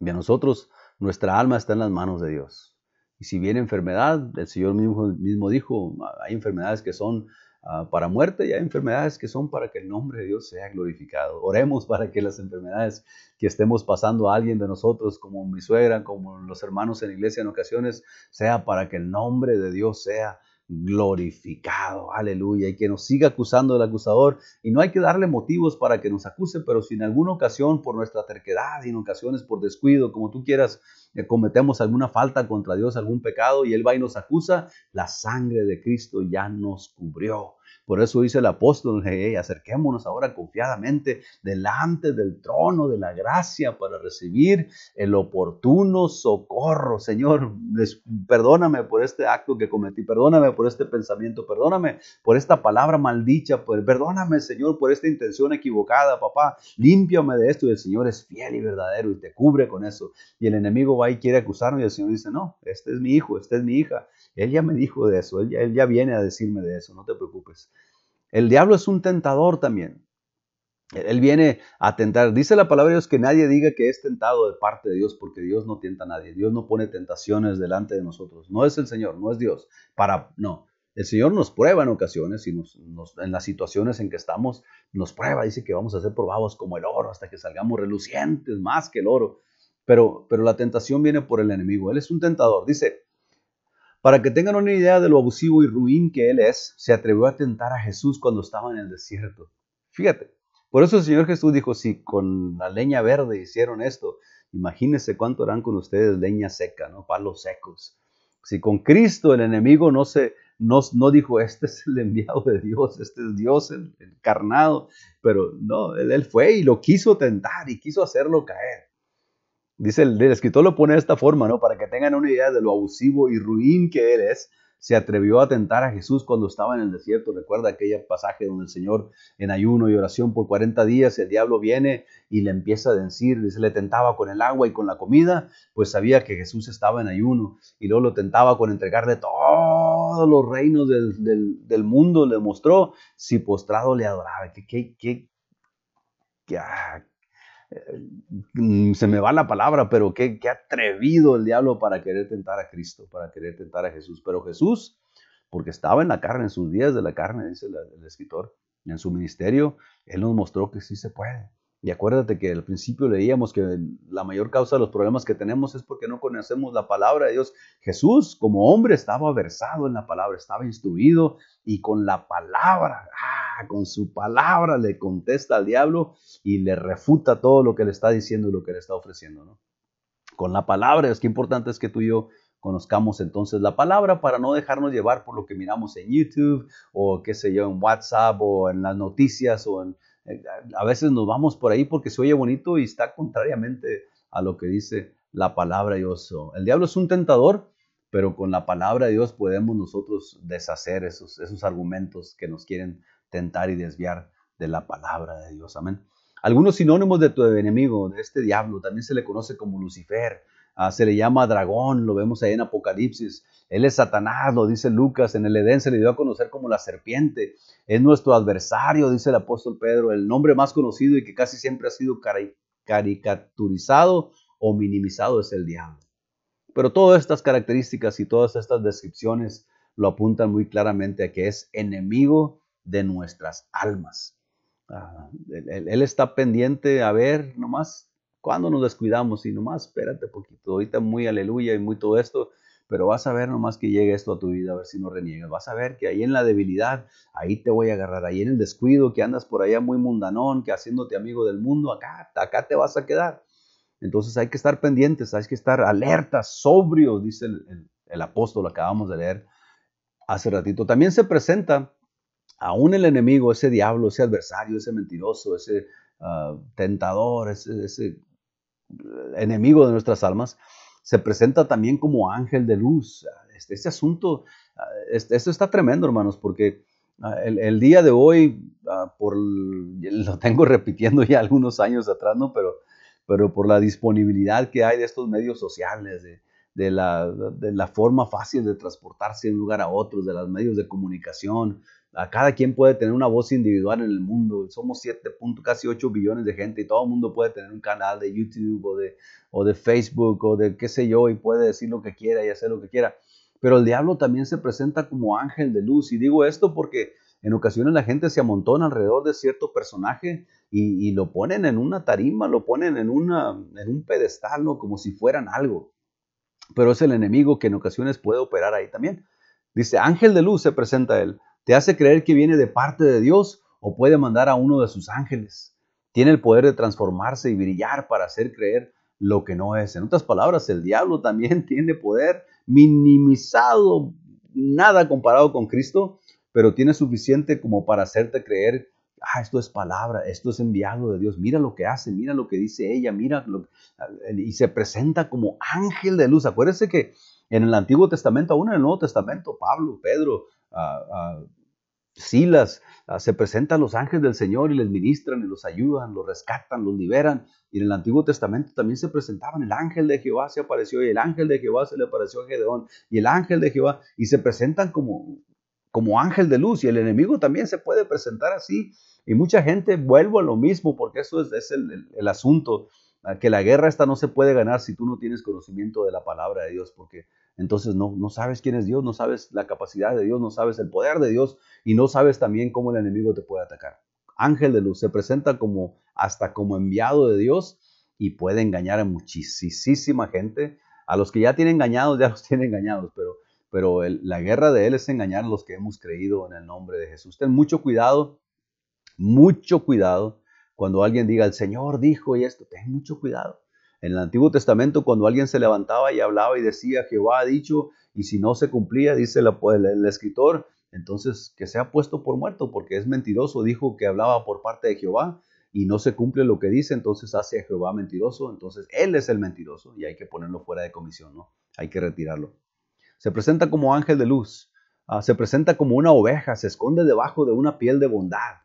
Y a nosotros, nuestra alma está en las manos de Dios. Y si viene enfermedad, el Señor mismo, mismo dijo, hay enfermedades que son Ah, para muerte y hay enfermedades que son para que el nombre de Dios sea glorificado. Oremos para que las enfermedades que estemos pasando a alguien de nosotros, como mi suegra, como los hermanos en la iglesia en ocasiones, sea para que el nombre de Dios sea glorificado. Aleluya. Y que nos siga acusando el acusador. Y no hay que darle motivos para que nos acuse, pero si en alguna ocasión por nuestra terquedad y en ocasiones por descuido, como tú quieras, cometemos alguna falta contra Dios, algún pecado, y Él va y nos acusa, la sangre de Cristo ya nos cubrió. Por eso dice el apóstol, hey, acerquémonos ahora confiadamente delante del trono de la gracia para recibir el oportuno socorro. Señor, perdóname por este acto que cometí, perdóname por este pensamiento, perdóname por esta palabra maldicha, perdóname, Señor, por esta intención equivocada, papá. Límpiame de esto y el Señor es fiel y verdadero y te cubre con eso. Y el enemigo va y quiere acusarme y el Señor dice, no, este es mi hijo, este es mi hija. Él ya me dijo de eso, él ya, él ya viene a decirme de eso, no te preocupes. El diablo es un tentador también. Él viene a tentar. Dice la palabra de Dios que nadie diga que es tentado de parte de Dios, porque Dios no tienta a nadie. Dios no pone tentaciones delante de nosotros. No es el Señor, no es Dios. Para, no. El Señor nos prueba en ocasiones y en las situaciones en que estamos, nos prueba. Dice que vamos a ser probados como el oro hasta que salgamos relucientes más que el oro. Pero, pero la tentación viene por el enemigo. Él es un tentador. Dice, para que tengan una idea de lo abusivo y ruin que él es, se atrevió a tentar a Jesús cuando estaba en el desierto. Fíjate, por eso el Señor Jesús dijo, si con la leña verde hicieron esto, imagínense cuánto harán con ustedes leña seca, ¿no? Palos secos. Si con Cristo el enemigo no se no, no dijo, este es el enviado de Dios, este es Dios encarnado, pero no, él, él fue y lo quiso tentar y quiso hacerlo caer. Dice el, escritor lo pone de esta forma, ¿no? Para que tengan una idea de lo abusivo y ruin que eres, se atrevió a tentar a Jesús cuando estaba en el desierto. Recuerda aquel pasaje donde el Señor en ayuno y oración por 40 días, el diablo viene y le empieza a decir, dice, le tentaba con el agua y con la comida, pues sabía que Jesús estaba en ayuno y luego lo tentaba con entregarle todos los reinos del, mundo, le mostró si postrado le adoraba. ¿Qué, qué, qué, qué, ah, se me va la palabra, pero qué, qué, atrevido el diablo para querer tentar a Cristo, para querer tentar a Jesús. Pero Jesús, porque estaba en la carne, en sus días de la carne, dice el, escritor, en su ministerio, Él nos mostró que sí se puede. Y acuérdate que al principio leíamos que la mayor causa de los problemas que tenemos es porque no conocemos la palabra de Dios. Jesús, como hombre, estaba versado en la palabra, estaba instruido y con la palabra, ah, con su palabra le contesta al diablo y le refuta todo lo que le está diciendo y lo que le está ofreciendo. ¿no? Con la palabra, es que importante es que tú y yo conozcamos entonces la palabra para no dejarnos llevar por lo que miramos en YouTube o qué sé yo, en WhatsApp o en las noticias o en a veces nos vamos por ahí porque se oye bonito y está contrariamente a lo que dice la palabra de Dios. El diablo es un tentador, pero con la palabra de Dios podemos nosotros deshacer esos, esos argumentos que nos quieren tentar y desviar de la palabra de Dios. Amén. Algunos sinónimos de tu enemigo, de este diablo, también se le conoce como Lucifer, Ah, se le llama dragón, lo vemos ahí en Apocalipsis. Él es Satanás, lo dice Lucas, en el Edén se le dio a conocer como la serpiente. Es nuestro adversario, dice el apóstol Pedro, el nombre más conocido y que casi siempre ha sido caricaturizado o minimizado es el diablo. Pero todas estas características y todas estas descripciones lo apuntan muy claramente a que es enemigo de nuestras almas. Ah, él, está pendiente a ver nomás cuando nos descuidamos y nomás espérate poquito, ahorita muy aleluya y muy todo esto, pero vas a ver nomás que llegue esto a tu vida, a ver si no reniegas. Vas a ver que ahí en la debilidad, ahí te voy a agarrar, ahí en el descuido, que andas por allá muy mundanón, que haciéndote amigo del mundo, acá, acá te vas a quedar. Entonces hay que estar pendientes, hay que estar alertas, sobrios, dice el, apóstol, acabamos de leer hace ratito. También se presenta aún el enemigo, ese diablo, ese adversario, ese mentiroso, ese ah, tentador, ese enemigo de nuestras almas, se presenta también como ángel de luz. Este, este asunto, este, esto está tremendo, hermanos, porque ah, el, día de hoy, ah, por, lo tengo repitiendo ya algunos años atrás, ¿no? Pero, pero por la disponibilidad que hay de estos medios sociales, la, de la forma fácil de transportarse de un lugar a otro, de los medios de comunicación, a cada quien puede tener una voz individual en el mundo. Somos 7. casi 8 billones de gente y todo el mundo puede tener un canal de YouTube o de, o de Facebook o de qué sé yo y puede decir lo que quiera y hacer lo que quiera. Pero el diablo también se presenta como ángel de luz. Y digo esto porque en ocasiones la gente se amontona alrededor de cierto personaje y, lo ponen en una tarima, lo ponen en, una, en un pedestal, ¿no? como si fueran algo. Pero es el enemigo que en ocasiones puede operar ahí también. Dice, ángel de luz se presenta él te hace creer que viene de parte de Dios o puede mandar a uno de sus ángeles. Tiene el poder de transformarse y brillar para hacer creer lo que no es. En otras palabras, el diablo también tiene poder minimizado, nada comparado con Cristo, pero tiene suficiente como para hacerte creer, ah, esto es palabra, esto es enviado de Dios, mira lo que hace, mira lo que dice ella, mira lo y se presenta como ángel de luz. Acuérdense que en el Antiguo Testamento, aún en el Nuevo Testamento, Pablo, Pedro, Silas, se presentan los ángeles del Señor y les ministran y los ayudan, los rescatan, los liberan. Y en el Antiguo Testamento también se presentaban, el ángel de Jehová se apareció y el ángel de Jehová se le apareció a Gedeón y el ángel de Jehová y se presentan como, como ángel de luz y el enemigo también se puede presentar así. Y mucha gente, vuelvo a lo mismo porque eso es, el, el asunto, que la guerra esta no se puede ganar si tú no tienes conocimiento de la palabra de Dios, porque entonces no, no sabes quién es Dios, no sabes la capacidad de Dios, no sabes el poder de Dios y no sabes también cómo el enemigo te puede atacar ángel de luz, se presenta como hasta como enviado de Dios y puede engañar a muchísima gente. A los que ya tienen engañados, ya los tienen engañados, pero, pero la guerra de él es engañar a los que hemos creído en el nombre de Jesús. Ten mucho cuidado, mucho cuidado cuando alguien diga, el Señor dijo y esto, ten mucho cuidado. En el Antiguo Testamento, cuando alguien se levantaba y hablaba y decía, Jehová ha dicho, y si no se cumplía, dice el escritor, entonces que sea puesto por muerto, porque es mentiroso, dijo que hablaba por parte de Jehová y no se cumple lo que dice, entonces hace a Jehová mentiroso, entonces él es el mentiroso y hay que ponerlo fuera de comisión, ¿no? Hay que retirarlo. Se presenta como ángel de luz, ah, se presenta como una oveja, se esconde debajo de una piel de bondad.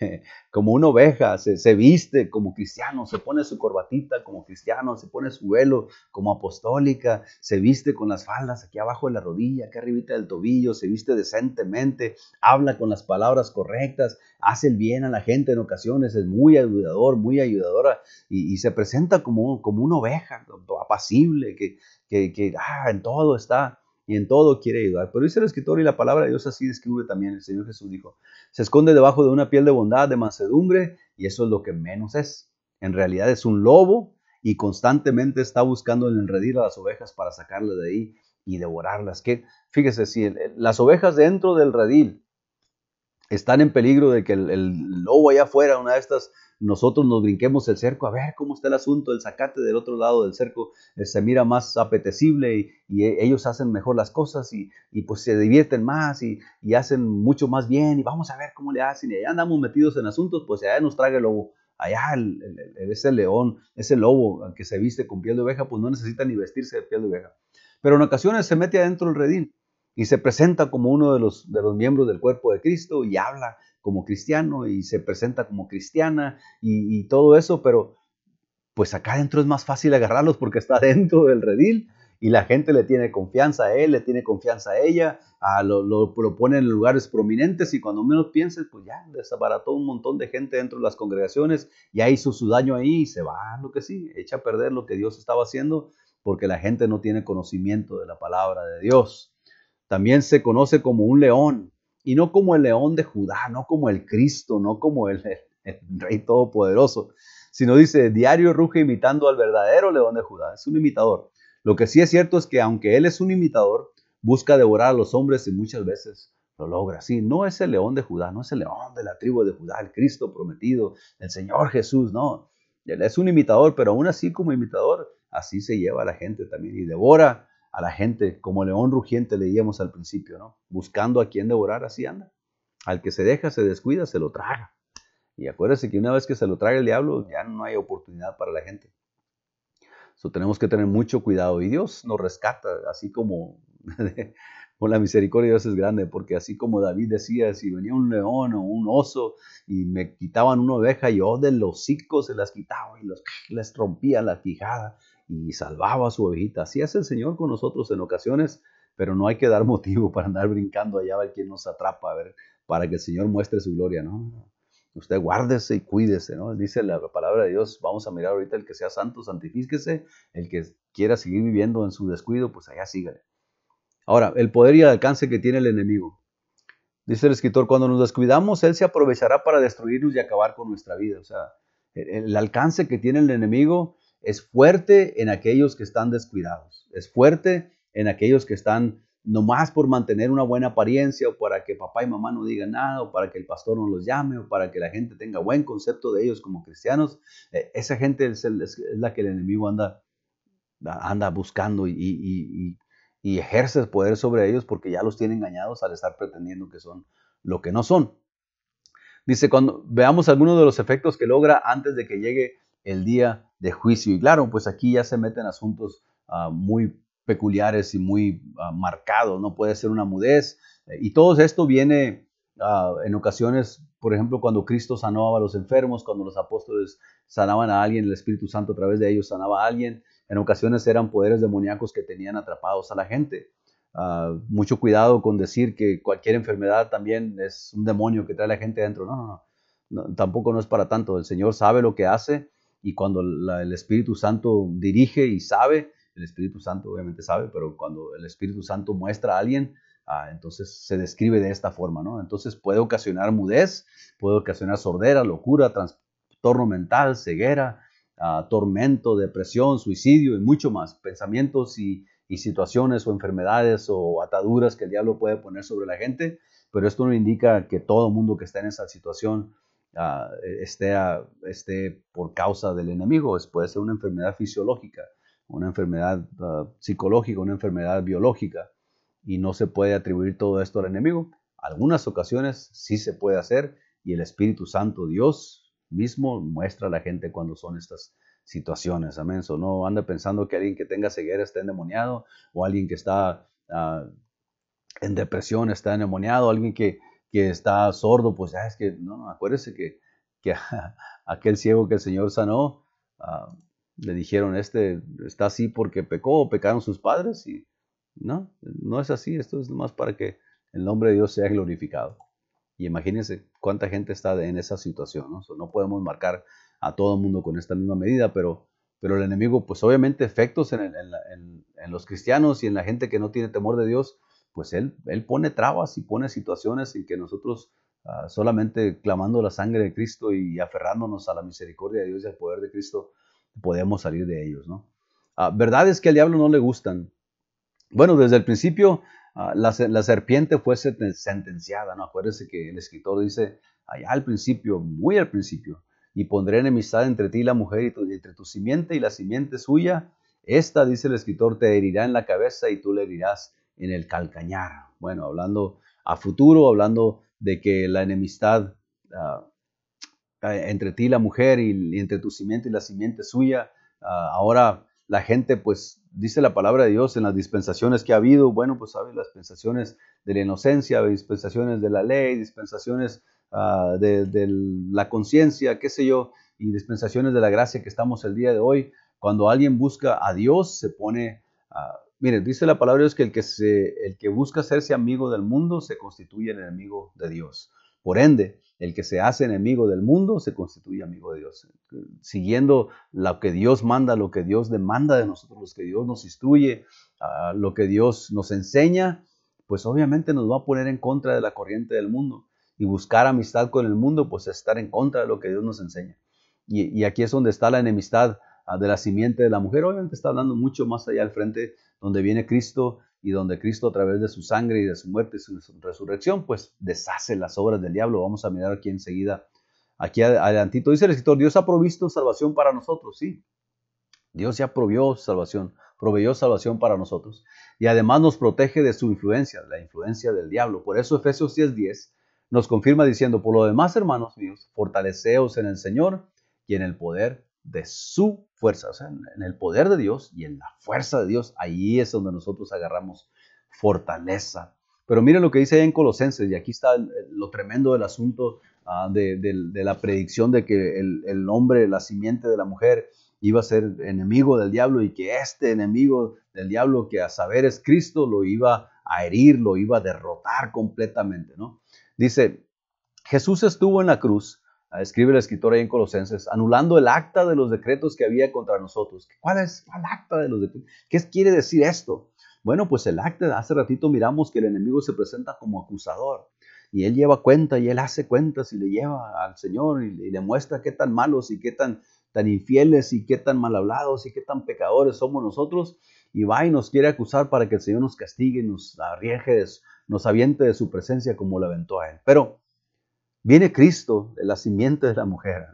como una oveja, se, viste como cristiano, se pone su corbatita como cristiano, se pone su velo como apostólica, se viste con las faldas aquí abajo de la rodilla, aquí arribita del tobillo, se viste decentemente, habla con las palabras correctas, hace el bien a la gente en ocasiones, es muy ayudador, muy ayudadora y, se presenta como, como una oveja apacible, que, que, que ah, en todo está y en todo quiere ayudar. Pero dice el escritor y la palabra de Dios así describe también. El Señor Jesús dijo, se esconde debajo de una piel de bondad, de mansedumbre, y eso es lo que menos es. En realidad es un lobo y constantemente está buscando el enredir a las ovejas para sacarle de ahí y devorarlas. Que, fíjese, si las ovejas dentro del redil están en peligro de que el, el lobo allá afuera, una de estas nosotros nos brinquemos el cerco a ver cómo está el asunto, el sacate del otro lado del cerco eh, se mira más apetecible y, e, ellos hacen mejor las cosas y, pues se divierten más y, hacen mucho más bien y vamos a ver cómo le hacen y allá andamos metidos en asuntos, pues allá nos traga el lobo. Allá ese león, ese lobo que se viste con piel de oveja, pues no necesita ni vestirse de piel de oveja. Pero en ocasiones se mete adentro del redil y se presenta como uno de los miembros del cuerpo de Cristo y habla como cristiano y se presenta como cristiana y, todo eso, pero pues acá adentro es más fácil agarrarlos porque está dentro del redil y la gente le tiene confianza a él, le tiene confianza a ella, a lo, lo, pone en lugares prominentes y cuando menos pienses, pues ya desbarató un montón de gente dentro de las congregaciones, ya hizo su daño ahí y se va, lo que sí, echa a perder lo que Dios estaba haciendo porque la gente no tiene conocimiento de la palabra de Dios. También se conoce como un león, y no como el león de Judá, no como el Cristo, no como el, Rey Todopoderoso, sino dice, diario ruge imitando al verdadero león de Judá, es un imitador. Lo que sí es cierto es que aunque él es un imitador, busca devorar a los hombres y muchas veces lo logra. Sí, no es el león de Judá, no es el león de la tribu de Judá, el Cristo prometido, el Señor Jesús, no. Él es un imitador, pero aún así como imitador, así se lleva a la gente también y devora a la gente como león rugiente leíamos al principio, ¿no? Buscando a quien devorar, así anda. Al que se deja, se descuida, se lo traga. Y acuérdese que una vez que se lo traga el diablo, ya no hay oportunidad para la gente. Eso tenemos que tener mucho cuidado. Y Dios nos rescata, así como con la misericordia de Dios es grande, porque así como David decía, si venía un león o un oso y me quitaban una oveja, yo de los hocico se las quitaba y los, les rompía la quijada y salvaba a su ovejita. Así es el Señor con nosotros en ocasiones, pero no hay que dar motivo para andar brincando allá a ver quién nos atrapa, a ver, para que el Señor muestre su gloria, ¿no? Usted guárdese y cuídese, ¿no? Dice la palabra de Dios, vamos a mirar ahorita el que sea santo, santifíquese, el que quiera seguir viviendo en su descuido, pues allá sígale. Ahora, el poder y el alcance que tiene el enemigo. Dice el escritor, cuando nos descuidamos, Él se aprovechará para destruirnos y acabar con nuestra vida. O sea, el alcance que tiene el enemigo es fuerte en aquellos que están descuidados, es fuerte en aquellos que están nomás por mantener una buena apariencia o para que papá y mamá no digan nada o para que el pastor no los llame o para que la gente tenga buen concepto de ellos como cristianos, eh, esa gente es, la que el enemigo anda, anda buscando y, ejerce poder sobre ellos porque ya los tiene engañados al estar pretendiendo que son lo que no son. Dice, cuando veamos algunos de los efectos que logra antes de que llegue el día de juicio. Y claro, pues aquí ya se meten asuntos ah, muy peculiares y muy ah, marcados, ¿no? Puede ser una mudez. Eh, y todo esto viene ah, en ocasiones, por ejemplo, cuando Cristo sanaba a los enfermos, cuando los apóstoles sanaban a alguien, el Espíritu Santo a través de ellos sanaba a alguien. En ocasiones eran poderes demoníacos que tenían atrapados a la gente. Mucho cuidado con decir que cualquier enfermedad también es un demonio que trae a la gente adentro. No, no, no, tampoco no es para tanto. El Señor sabe lo que hace y cuando el Espíritu Santo dirige y sabe, el Espíritu Santo obviamente sabe, pero cuando el Espíritu Santo muestra a alguien, ah, entonces se describe de esta forma, ¿no? Entonces puede ocasionar mudez, puede ocasionar sordera, locura, trastorno mental, ceguera, ah, tormento, depresión, suicidio y mucho más, pensamientos y, situaciones o enfermedades o ataduras que el diablo puede poner sobre la gente, pero esto no indica que todo mundo que está en esa situación ah, esté, esté, por causa del enemigo, puede ser una enfermedad fisiológica una enfermedad ah, psicológica, una enfermedad biológica, y no se puede atribuir todo esto al enemigo. Algunas ocasiones sí se puede hacer y el Espíritu Santo, Dios mismo, muestra a la gente cuando son estas situaciones. Amén. no anda pensando que alguien que tenga ceguera está endemoniado o alguien que está ah, en depresión está endemoniado, alguien que, que está sordo, pues ah, es que, no, no, acuérdese que, que aquel ciego que el Señor sanó, le dijeron, este está así porque pecó o pecaron sus padres. Y no, no es así. Esto es más para que el nombre de Dios sea glorificado. Y imagínense cuánta gente está en esa situación. No, no podemos marcar a todo el mundo con esta misma medida, pero, pero el enemigo, pues obviamente efectos en, en, los cristianos y en la gente que no tiene temor de Dios, pues él, él pone trabas y pone situaciones en que nosotros ah, solamente clamando la sangre de Cristo y aferrándonos a la misericordia de Dios y al poder de Cristo, podemos salir de ellos, ¿no? Ah, verdad es que al diablo no le gustan. Bueno, desde el principio ah, la, serpiente fue sentenciada, ¿no? Acuérdense que el escritor dice allá al principio, muy al principio, y pondré enemistad entre ti y la mujer y entre tu simiente y la simiente suya. Esta, dice el escritor, te herirá en la cabeza y tú le herirás en el calcañar. Bueno, hablando a futuro, hablando de que la enemistad ah, eh, entre ti y la mujer y, entre tu simiente y la simiente suya. Ah, ahora la gente, pues, dice la palabra de Dios en las dispensaciones que ha habido, bueno, pues sabe las dispensaciones de la inocencia, dispensaciones de la ley, dispensaciones ah, de, la conciencia, qué sé yo, y dispensaciones de la gracia que estamos el día de hoy. Cuando alguien busca a Dios, se pone, uh, mire, dice la palabra de Dios que el que, el que busca hacerse amigo del mundo se constituye el enemigo de Dios. Por ende, el que se hace enemigo del mundo se constituye amigo de Dios. Siguiendo lo que Dios manda, lo que Dios demanda de nosotros, lo que Dios nos instruye, lo que Dios nos enseña, pues obviamente nos va a poner en contra de la corriente del mundo. Y buscar amistad con el mundo, pues es estar en contra de lo que Dios nos enseña. Y, aquí es donde está la enemistad ah, de la simiente de la mujer. Obviamente está hablando mucho más allá al frente, donde viene Cristo y donde Cristo a través de su sangre y de su muerte y su resurrección, pues deshace las obras del diablo. Vamos a mirar aquí enseguida, aquí adelantito. Dice el escritor, Dios ha provisto salvación para nosotros, sí. Dios ya provió salvación, proveyó salvación para nosotros. Y además nos protege de su influencia, la influencia del diablo. Por eso Efesios 10:10 nos confirma diciendo, por lo demás, hermanos míos, fortaleceos en el Señor y en el poder de su fuerza, o sea, en el poder de Dios y en la fuerza de Dios, ahí es donde nosotros agarramos fortaleza. Pero miren lo que dice en Colosenses, y aquí está lo tremendo del asunto ah, de, la predicción de que el, hombre, la simiente de la mujer, iba a ser enemigo del diablo y que este enemigo del diablo, que a saber es Cristo, lo iba a herir, lo iba a derrotar completamente, ¿no? Dice, Jesús estuvo en la cruz escribe el escritor ahí en Colosenses, anulando el acta de los decretos que había contra nosotros. ¿Cuál es el acta de los decretos? ¿Qué quiere decir esto? Bueno, pues el acta, hace ratito miramos que el enemigo se presenta como acusador y él lleva cuenta y él hace cuentas y le lleva al Señor y, le muestra qué tan malos y qué tan, tan infieles y qué tan mal hablados y qué tan pecadores somos nosotros. y va y nos quiere acusar para que el Señor nos castigue, nos arriesgue, nos aviente de su presencia como lo aventó a él. Pero viene Cristo, la simiente de la mujer,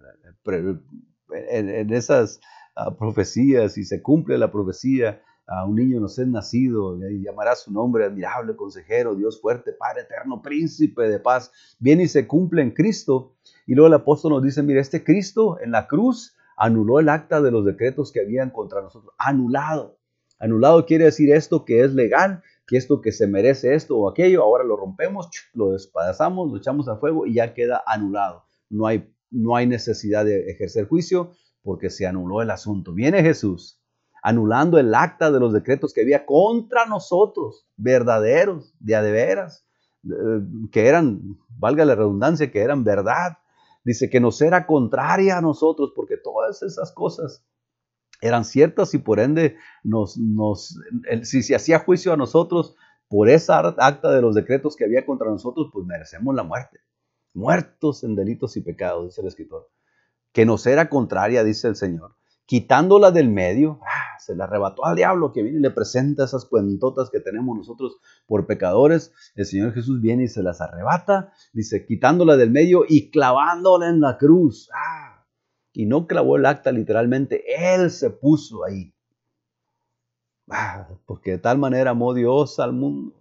en, esas ah, profecías y se cumple la profecía, a un niño nos es nacido, y llamará su nombre admirable, consejero, Dios fuerte, Padre eterno, príncipe de paz. Viene y se cumple en Cristo. Y luego el apóstol nos dice, mira, este Cristo en la cruz anuló el acta de los decretos que habían contra nosotros. Anulado. Anulado quiere decir esto que es legal, que esto que se merece esto o aquello, ahora lo rompemos, lo despedazamos, lo echamos a fuego y ya queda anulado. No hay, no hay necesidad de ejercer juicio porque se anuló el asunto. Viene Jesús anulando el acta de los decretos que había contra nosotros, verdaderos, de a de veras, que eran, valga la redundancia, que eran verdad. Dice que nos era contraria a nosotros, porque todas esas cosas eran ciertas y por ende nos, nos, si se hacía juicio a nosotros por esa acta de los decretos que había contra nosotros, pues merecemos la muerte. Muertos en delitos y pecados, dice el escritor. Que nos era contraria, dice el Señor quitándola del medio, ah, se la arrebató al diablo que viene y le presenta esas cuentotas que tenemos nosotros por pecadores. El Señor Jesús viene y se las arrebata, dice, quitándola del medio y clavándola en la cruz. Ah, y no clavó el acta literalmente, Él se puso ahí. Ah, porque de tal manera amó Dios al mundo.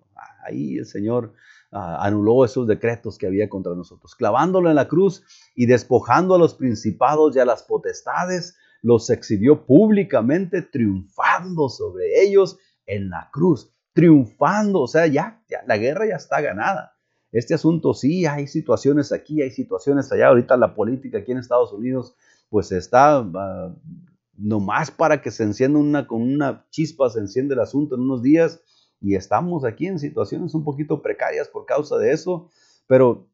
ahí el Señor anuló esos decretos que había contra nosotros, clavándolo en la cruz y despojando a los principados y a las potestades los exhibió públicamente triunfando sobre ellos en la cruz, triunfando, o sea, ya, la guerra ya está ganada. Este asunto sí, hay situaciones aquí, hay situaciones allá. Ahorita la política aquí en Estados Unidos, pues está uh, nomás para que se encienda una, con una chispa, se enciende el asunto en unos días y estamos aquí en situaciones un poquito precarias por causa de eso, pero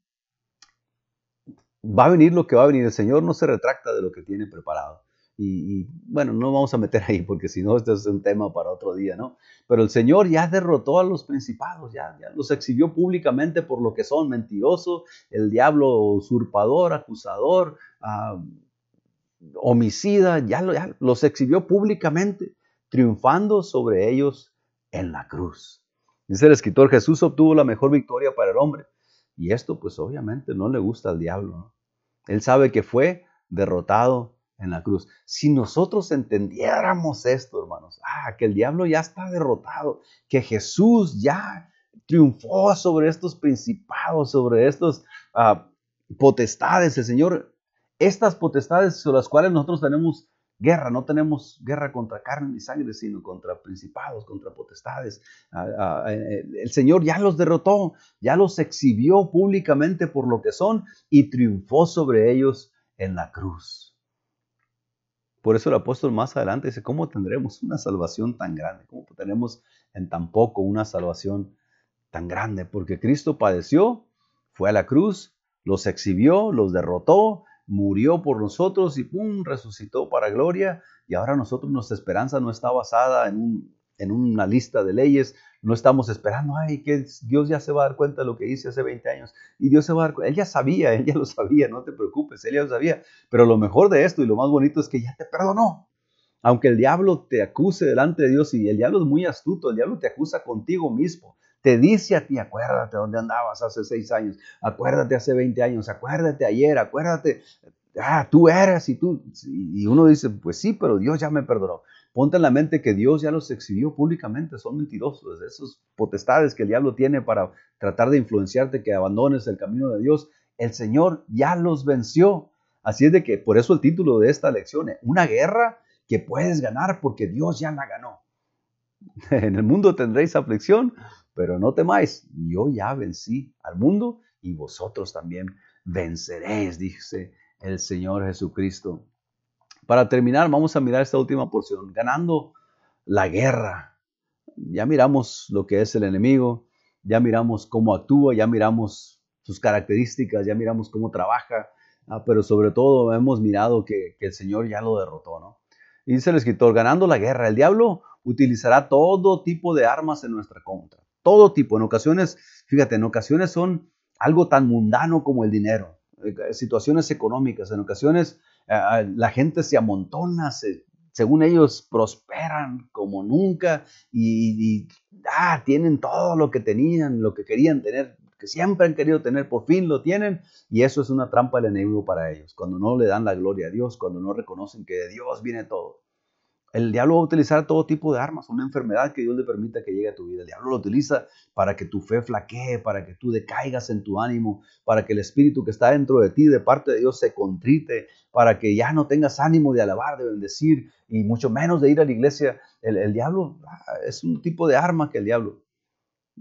va a venir lo que va a venir. El Señor no se retracta de lo que tiene preparado. Y, bueno, no vamos a meter ahí porque si no, este es un tema para otro día, ¿no? Pero el Señor ya derrotó a los principados, ya, ya los exhibió públicamente por lo que son, mentiroso, el diablo usurpador, acusador, ah, homicida, ya, los exhibió públicamente, triunfando sobre ellos en la cruz. Dice el escritor, Jesús obtuvo la mejor victoria para el hombre. Y esto pues obviamente no le gusta al diablo. Él sabe que fue derrotado en la cruz. Si nosotros entendiéramos esto, hermanos, ah, que el diablo ya está derrotado, que Jesús ya triunfó sobre estos principados, sobre estos ah, potestades, el Señor, estas potestades sobre las cuales nosotros tenemos guerra, no tenemos guerra contra carne ni sangre, sino contra principados, contra potestades. Ah, ah, eh, el Señor ya los derrotó, ya los exhibió públicamente por lo que son y triunfó sobre ellos en la cruz. Por eso el apóstol más adelante dice, ¿cómo tendremos una salvación tan grande? ¿Cómo tenemos en tan poco una salvación tan grande? Porque Cristo padeció, fue a la cruz, los exhibió, los derrotó, murió por nosotros y ¡pum! resucitó para gloria. Y ahora nosotros nuestra esperanza no está basada en un en una lista de leyes, no estamos esperando, ay, que Dios ya se va a dar cuenta de lo que hice hace 20 años. Y Dios se va a dar Él ya sabía, Él ya lo sabía, no te preocupes, Él ya lo sabía. Pero lo mejor de esto y lo más bonito es que ya te perdonó. Aunque el diablo te acuse delante de Dios y el diablo es muy astuto, el diablo te acusa contigo mismo. Te dice a ti, acuérdate dónde andabas hace seis años, acuérdate hace 20 años, acuérdate ayer, acuérdate, ah, tú eres y tú. Y uno dice, pues sí, pero Dios ya me perdonó. Ponte en la mente que Dios ya los exhibió públicamente, son mentirosos, esos potestades que el diablo tiene para tratar de influenciarte que abandones el camino de Dios, el Señor ya los venció. Así es de que por eso el título de esta lección es una guerra que puedes ganar porque Dios ya la ganó. En el mundo tendréis aflicción, pero no temáis, yo ya vencí al mundo y vosotros también venceréis, dice el Señor Jesucristo. Para terminar, vamos a mirar esta última porción, ganando la guerra. Ya miramos lo que es el enemigo, ya miramos cómo actúa, ya miramos sus características, ya miramos cómo trabaja, ah, pero sobre todo hemos mirado que, el Señor ya lo derrotó, ¿no? Dice el escritor, ganando la guerra, el diablo utilizará todo tipo de armas en nuestra contra. Todo tipo. En ocasiones, fíjate, en ocasiones son algo tan mundano como el dinero. Eh, situaciones económicas. En ocasiones la gente se amontona, se según ellos, prosperan como nunca y, ah, tienen todo lo que tenían, lo que querían tener, que siempre han querido tener, por fin lo tienen. Y eso es una trampa del enemigo para ellos, cuando no le dan la gloria a Dios, cuando no reconocen que de Dios viene todo. El diablo va a utilizar todo tipo de armas, una enfermedad que Dios le permita que llegue a tu vida. El diablo lo utiliza para que tu fe flaquee, para que tú decaigas en tu ánimo, para que el espíritu que está dentro de ti de parte de Dios se contrite, para que ya no tengas ánimo de alabar, de bendecir y mucho menos de ir a la iglesia. El, diablo ah, es un tipo de arma que el diablo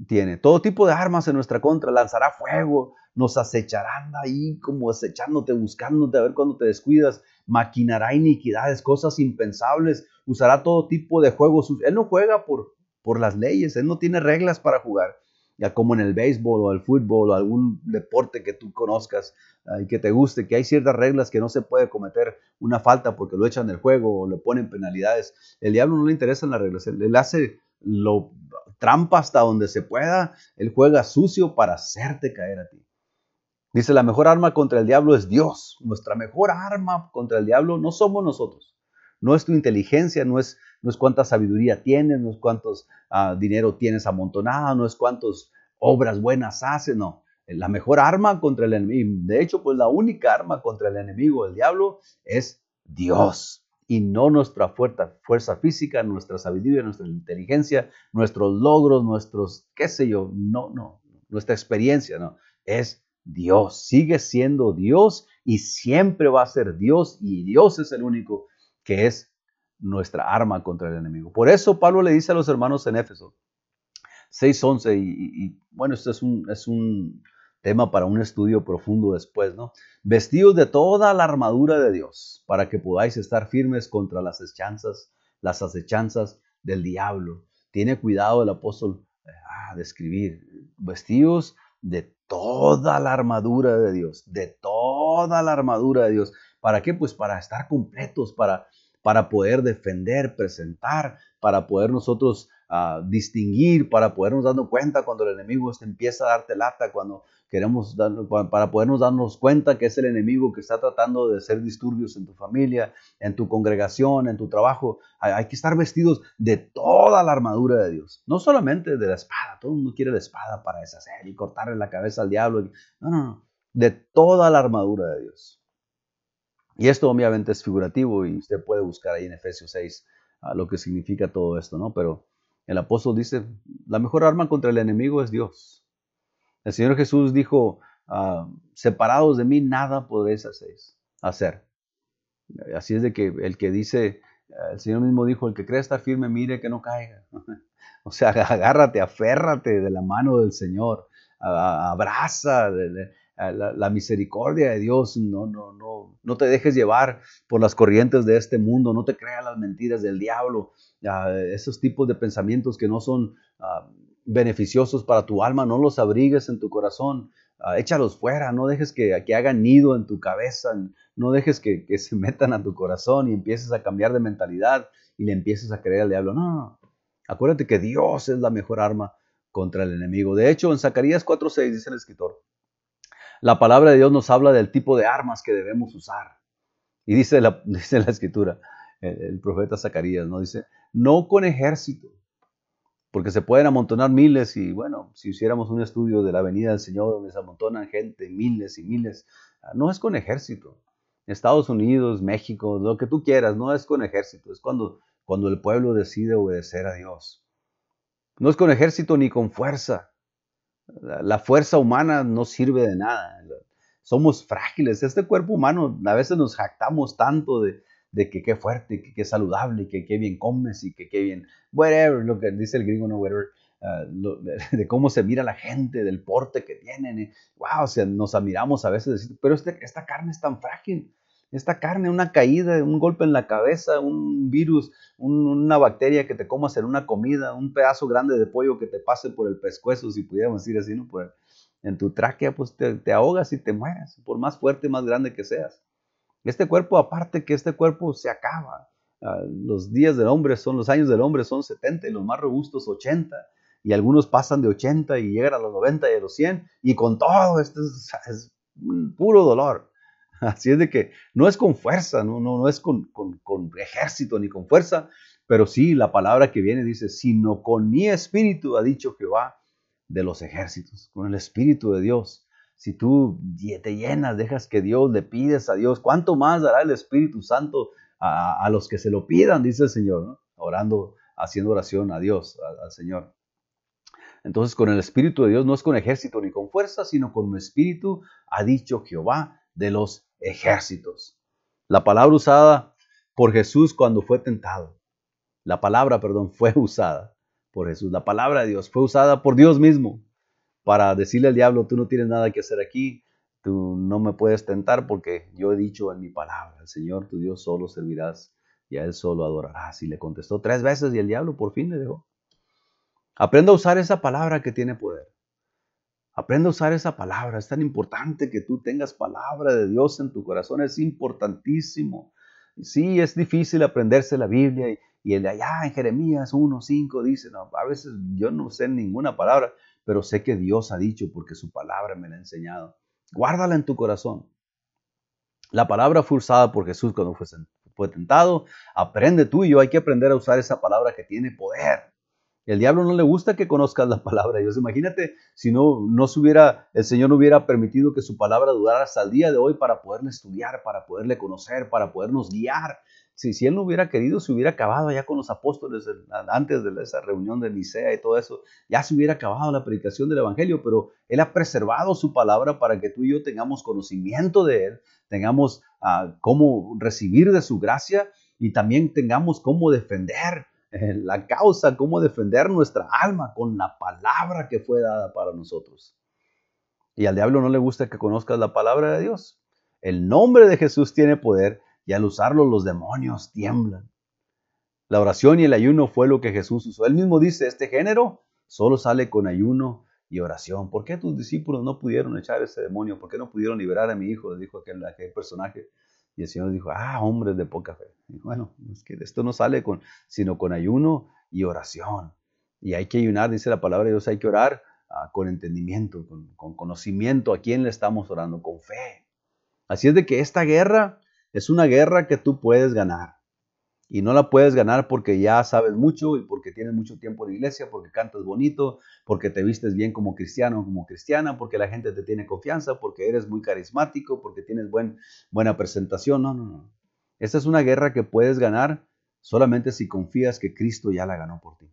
tiene. Todo tipo de armas en nuestra contra, lanzará fuego, nos acecharán ahí como acechándote, buscándote a ver cuando te descuidas, maquinará iniquidades, cosas impensables, usará todo tipo de juegos. Él no juega por, por las leyes, él no tiene reglas para jugar. Ya como en el béisbol o el fútbol o algún deporte que tú conozcas y que te guste, que hay ciertas reglas que no se puede cometer una falta porque lo echan del juego o le ponen penalidades. El diablo no le interesan las reglas, él, él hace lo trampa hasta donde se pueda, él juega sucio para hacerte caer a ti. Dice, la mejor arma contra el diablo es Dios. Nuestra mejor arma contra el diablo no somos nosotros. No es tu inteligencia, no es, no es cuánta sabiduría tienes, no es cuántos ah, dinero tienes amontonado, no es cuántas obras buenas haces, no. La mejor arma contra el enemigo, de hecho, pues la única arma contra el enemigo, el diablo, es Dios y no nuestra fuerza, fuerza física, nuestra sabiduría, nuestra inteligencia, nuestros logros, nuestros, qué sé yo, no, no, nuestra experiencia, no, es Dios, sigue siendo Dios y siempre va a ser Dios y Dios es el único que es nuestra arma contra el enemigo. Por eso Pablo le dice a los hermanos en Éfeso 6.11 y, y, bueno, esto es un, es un tema para un estudio profundo después, ¿no? Vestidos de toda la armadura de Dios para que podáis estar firmes contra las acechanzas, las acechanzas del diablo. Tiene cuidado el apóstol ah, de escribir, vestidos de toda la armadura de Dios, de toda la armadura de Dios. ¿Para qué? Pues para estar completos, para, para poder defender, presentar, para poder nosotros uh, distinguir, para podernos darnos cuenta cuando el enemigo empieza a darte lata, cuando queremos para podernos darnos cuenta que es el enemigo que está tratando de hacer disturbios en tu familia, en tu congregación, en tu trabajo. Hay, que estar vestidos de toda la armadura de Dios, no solamente de la espada. Todo el mundo quiere la espada para deshacer y cortarle la cabeza al diablo. No, no, no. De toda la armadura de Dios. Y esto obviamente es figurativo y usted puede buscar ahí en Efesios 6 ah, lo que significa todo esto, ¿no? Pero el apóstol dice, la mejor arma contra el enemigo es Dios. El Señor Jesús dijo, ah, separados de mí nada podréis hacer. Así es de que el que dice, el Señor mismo dijo, el que cree estar firme, mire que no caiga. o sea, agárrate, aférrate de la mano del Señor, abraza la, misericordia de Dios, no, no, no, no te dejes llevar por las corrientes de este mundo, no te creas las mentiras del diablo, ah, esos tipos de pensamientos que no son ah, beneficiosos para tu alma, no los abrigues en tu corazón, ah, échalos fuera, no dejes que, que, hagan nido en tu cabeza, no dejes que, se metan a tu corazón y empieces a cambiar de mentalidad y le empieces a creer al diablo. No, no, acuérdate que Dios es la mejor arma contra el enemigo. De hecho, en Zacarías 4.6 dice el escritor, la palabra de Dios nos habla del tipo de armas que debemos usar. Y dice la, dice la escritura, el, profeta Zacarías, ¿no? Dice, no con ejército, porque se pueden amontonar miles y bueno, si hiciéramos un estudio de la venida del Señor donde se amontonan gente, miles y miles, ah, no es con ejército. Estados Unidos, México, lo que tú quieras, no es con ejército, es cuando, cuando el pueblo decide obedecer a Dios. No es con ejército ni con fuerza. La fuerza humana no sirve de nada. Somos frágiles. Este cuerpo humano, a veces nos jactamos tanto de, de que qué fuerte, que qué saludable, que qué bien comes y que qué bien, whatever, lo que dice el gringo, no, whatever, ah, de, cómo se mira la gente, del porte que tienen. wow, o sea, nos admiramos a veces, pero este, esta carne es tan frágil. Esta carne, una caída, un golpe en la cabeza, un virus, una bacteria que te comas en una comida, un pedazo grande de pollo que te pase por el pescuezo, si pudiéramos decir así, ¿no? Por, en tu tráquea, pues te, ahogas y te mueres, por más fuerte, más grande que seas. Este cuerpo, aparte que este cuerpo se acaba. Ah, los días del hombre son, los años del hombre son 70 y los más robustos 80. Y algunos pasan de 80 y llegan a los 90 y a los 100. Y con todo esto es, puro dolor. Así es de que no es con fuerza, no, no, no es con, con, con ejército ni con fuerza, pero sí la palabra que viene dice, sino con mi espíritu, ha dicho Jehová de los ejércitos, con el espíritu de Dios. Si tú te llenas, dejas que Dios le pides a Dios, ¿cuánto más dará el Espíritu Santo a, a los que se lo pidan? Dice el Señor, ¿no? orando, haciendo oración a Dios, al Señor. Entonces, con el Espíritu de Dios no es con ejército ni con fuerza, sino con mi Espíritu, ha dicho Jehová de los ejércitos. La palabra usada por Jesús cuando fue tentado. La palabra, perdón, fue usada por Jesús. La palabra de Dios fue usada por Dios mismo para decirle al diablo, tú no tienes nada que hacer aquí, tú no me puedes tentar porque yo he dicho en mi palabra, el Señor tu Dios solo servirás y a Él solo adorarás. Y le contestó tres veces y el diablo por fin le dejó. Aprenda a usar esa palabra que tiene poder. Aprenda a usar esa palabra. Es tan importante que tú tengas palabra de Dios en tu corazón. Es importantísimo. Sí, es difícil aprenderse la Biblia y, y el de allá en Jeremías 1.5 dice, no, a veces yo no sé ninguna palabra, pero sé que Dios ha dicho porque su palabra me la ha enseñado. Guárdala en tu corazón. La palabra fue usada por Jesús cuando fue, fue tentado. Aprende tú y yo, hay que aprender a usar esa palabra que tiene poder. El diablo no le gusta que conozcas la palabra de Dios. Imagínate si no, no se hubiera, el Señor no hubiera permitido que su palabra durara hasta el día de hoy para poderle estudiar, para poderle conocer, para podernos guiar. Si, si Él no hubiera querido, se hubiera acabado ya con los apóstoles antes de esa reunión de Nicea y todo eso. Ya se hubiera acabado la predicación del Evangelio, pero Él ha preservado su palabra para que tú y yo tengamos conocimiento de Él, tengamos uh, cómo recibir de su gracia y también tengamos cómo defender la causa, cómo defender nuestra alma con la palabra que fue dada para nosotros. Y al diablo no le gusta que conozcas la palabra de Dios. El nombre de Jesús tiene poder y al usarlo los demonios tiemblan. La oración y el ayuno fue lo que Jesús usó. Él mismo dice, este género solo sale con ayuno y oración. ¿Por qué tus discípulos no pudieron echar ese demonio? ¿Por qué no pudieron liberar a mi hijo? Dijo aquel, aquel personaje. Y el Señor dijo, ah, hombres de poca fe. Bueno, es que esto no sale con, sino con ayuno y oración. Y hay que ayunar, dice la palabra de Dios, hay que orar ah, con entendimiento, con, con, conocimiento a quién le estamos orando, con fe. Así es de que esta guerra es una guerra que tú puedes ganar. Y no la puedes ganar porque ya sabes mucho y porque tienes mucho tiempo en la iglesia, porque cantas bonito, porque te vistes bien como cristiano o como cristiana, porque la gente te tiene confianza, porque eres muy carismático, porque tienes buen, buena presentación. No, no, no. Esta es una guerra que puedes ganar solamente si confías que Cristo ya la ganó por ti.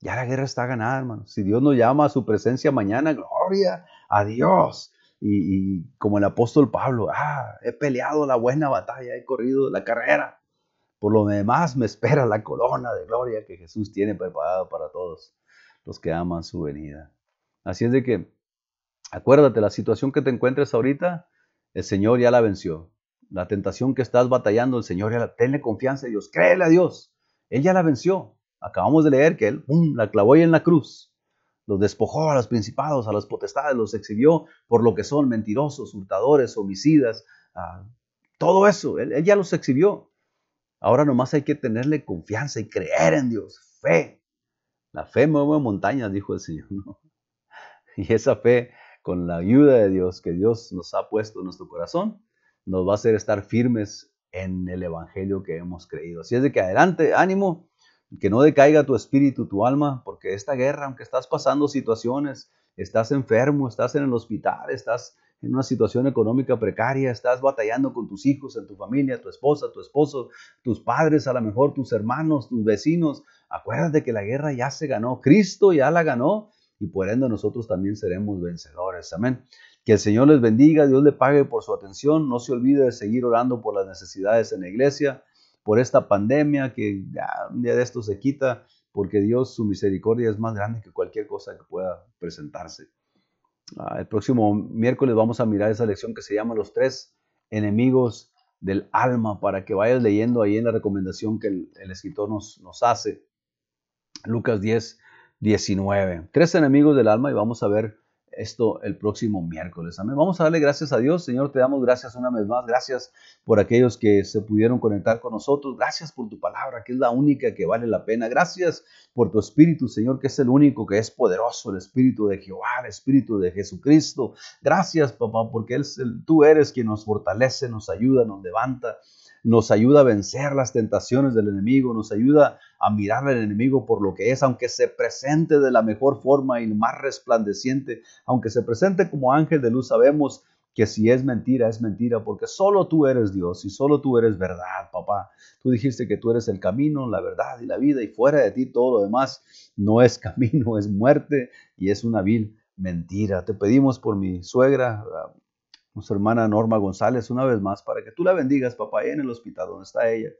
Ya la guerra está ganada, hermano. Si Dios nos llama a su presencia mañana, gloria a Dios. Y, y como el apóstol Pablo, ah, he peleado la buena batalla, he corrido la carrera por lo demás me espera la corona de gloria que Jesús tiene preparada para todos los que aman su venida. Así es de que, acuérdate, la situación que te encuentres ahorita, el Señor ya la venció. La tentación que estás batallando, el Señor ya la... Tenle confianza en Dios, créele a Dios. Él ya la venció. Acabamos de leer que Él la clavó ahí en la cruz. Los despojó a los principados, a las potestades, los exhibió por lo que son mentirosos, hurtadores, homicidas, todo eso. él ya los exhibió. Ahora nomás hay que tenerle confianza y creer en Dios, fe. La fe mueve montañas, dijo el Señor. Y esa fe, con la ayuda de Dios que Dios nos ha puesto en nuestro corazón, nos va a hacer estar firmes en el Evangelio que hemos creído. Así es de que adelante, ánimo, que no decaiga tu espíritu, tu alma, porque esta guerra, aunque estás pasando situaciones, estás enfermo, estás en el hospital, estás en una situación económica precaria, estás batallando con tus hijos, en tu familia, tu esposa, tu esposo, tus padres, a lo mejor tus hermanos, tus vecinos, acuérdate que la guerra ya se ganó, Cristo ya la ganó y por ende nosotros también seremos vencedores. Amén. Que el Señor les bendiga, Dios le pague por su atención, no se olvide de seguir orando por las necesidades en la iglesia, por esta pandemia que un día de esto se quita, porque Dios, su misericordia es más grande que cualquier cosa que pueda presentarse. Ah, el próximo miércoles vamos a mirar esa lección que se llama Los tres enemigos del alma para que vayas leyendo ahí en la recomendación que el, escritor nos, nos, hace. Lucas 10, 19. Tres enemigos del alma y vamos a ver esto el próximo miércoles. Amén. Vamos a darle gracias a Dios. Señor, te damos gracias una vez más. Gracias por aquellos que se pudieron conectar con nosotros. Gracias por tu palabra, que es la única que vale la pena. Gracias por tu Espíritu, Señor, que es el único que es poderoso, el Espíritu de Jehová, el Espíritu de Jesucristo. Gracias, papá, porque él, tú eres quien nos fortalece, nos ayuda, nos levanta nos ayuda a vencer las tentaciones del enemigo, nos ayuda a mirar al enemigo por lo que es, aunque se presente de la mejor forma y más resplandeciente, aunque se presente como ángel de luz, sabemos que si es mentira, es mentira, porque solo tú eres Dios y solo tú eres verdad, papá. Tú dijiste que tú eres el camino, la verdad y la vida, y fuera de ti todo lo demás no es camino, es muerte y es una vil mentira. Te pedimos por mi suegra, nuestra hermana Norma González, una vez más, para que tú la bendigas, papá, en el hospital donde está ella,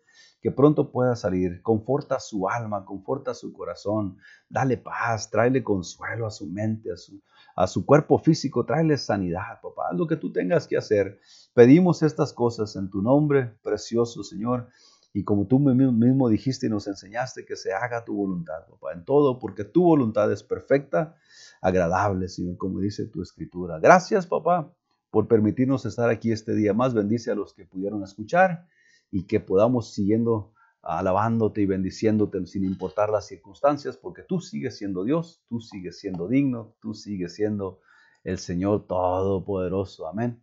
que pronto pueda salir. Conforta su alma, conforta su corazón, dale paz, tráele consuelo a su mente, a su, a su cuerpo físico, tráele sanidad, papá. Lo que tú tengas que hacer. Pedimos estas cosas en tu nombre, precioso Señor. Y como tú mismo dijiste y nos enseñaste, que se haga tu voluntad, papá, en todo, porque tu voluntad es perfecta, agradable, Señor, como dice tu escritura. Gracias, papá por permitirnos estar aquí este día más. Bendice a los que pudieron escuchar y que podamos siguiendo alabándote y bendiciéndote sin importar las circunstancias, porque tú sigues siendo Dios, tú sigues siendo digno, tú sigues siendo el Señor Todopoderoso. Amén.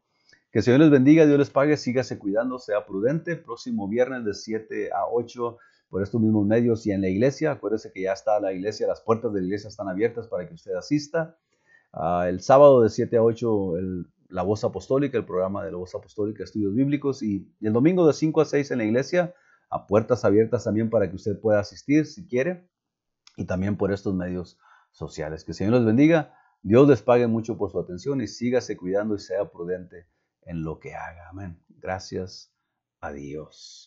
Que el Señor les bendiga, Dios les pague, sígase cuidando, sea prudente. Próximo viernes de 7 a 8 por estos mismos medios y en la iglesia. Acuérdese que ya está la iglesia, las puertas de la iglesia están abiertas para que usted asista. Ah, el sábado de 7 a 8 el la Voz Apostólica, el programa de la Voz Apostólica, Estudios Bíblicos, y, el domingo de 5 a 6 en la iglesia, a puertas abiertas también para que usted pueda asistir si quiere, y también por estos medios sociales. Que el Señor los bendiga, Dios les pague mucho por su atención y sígase cuidando y sea prudente en lo que haga. Amén. Gracias a Dios.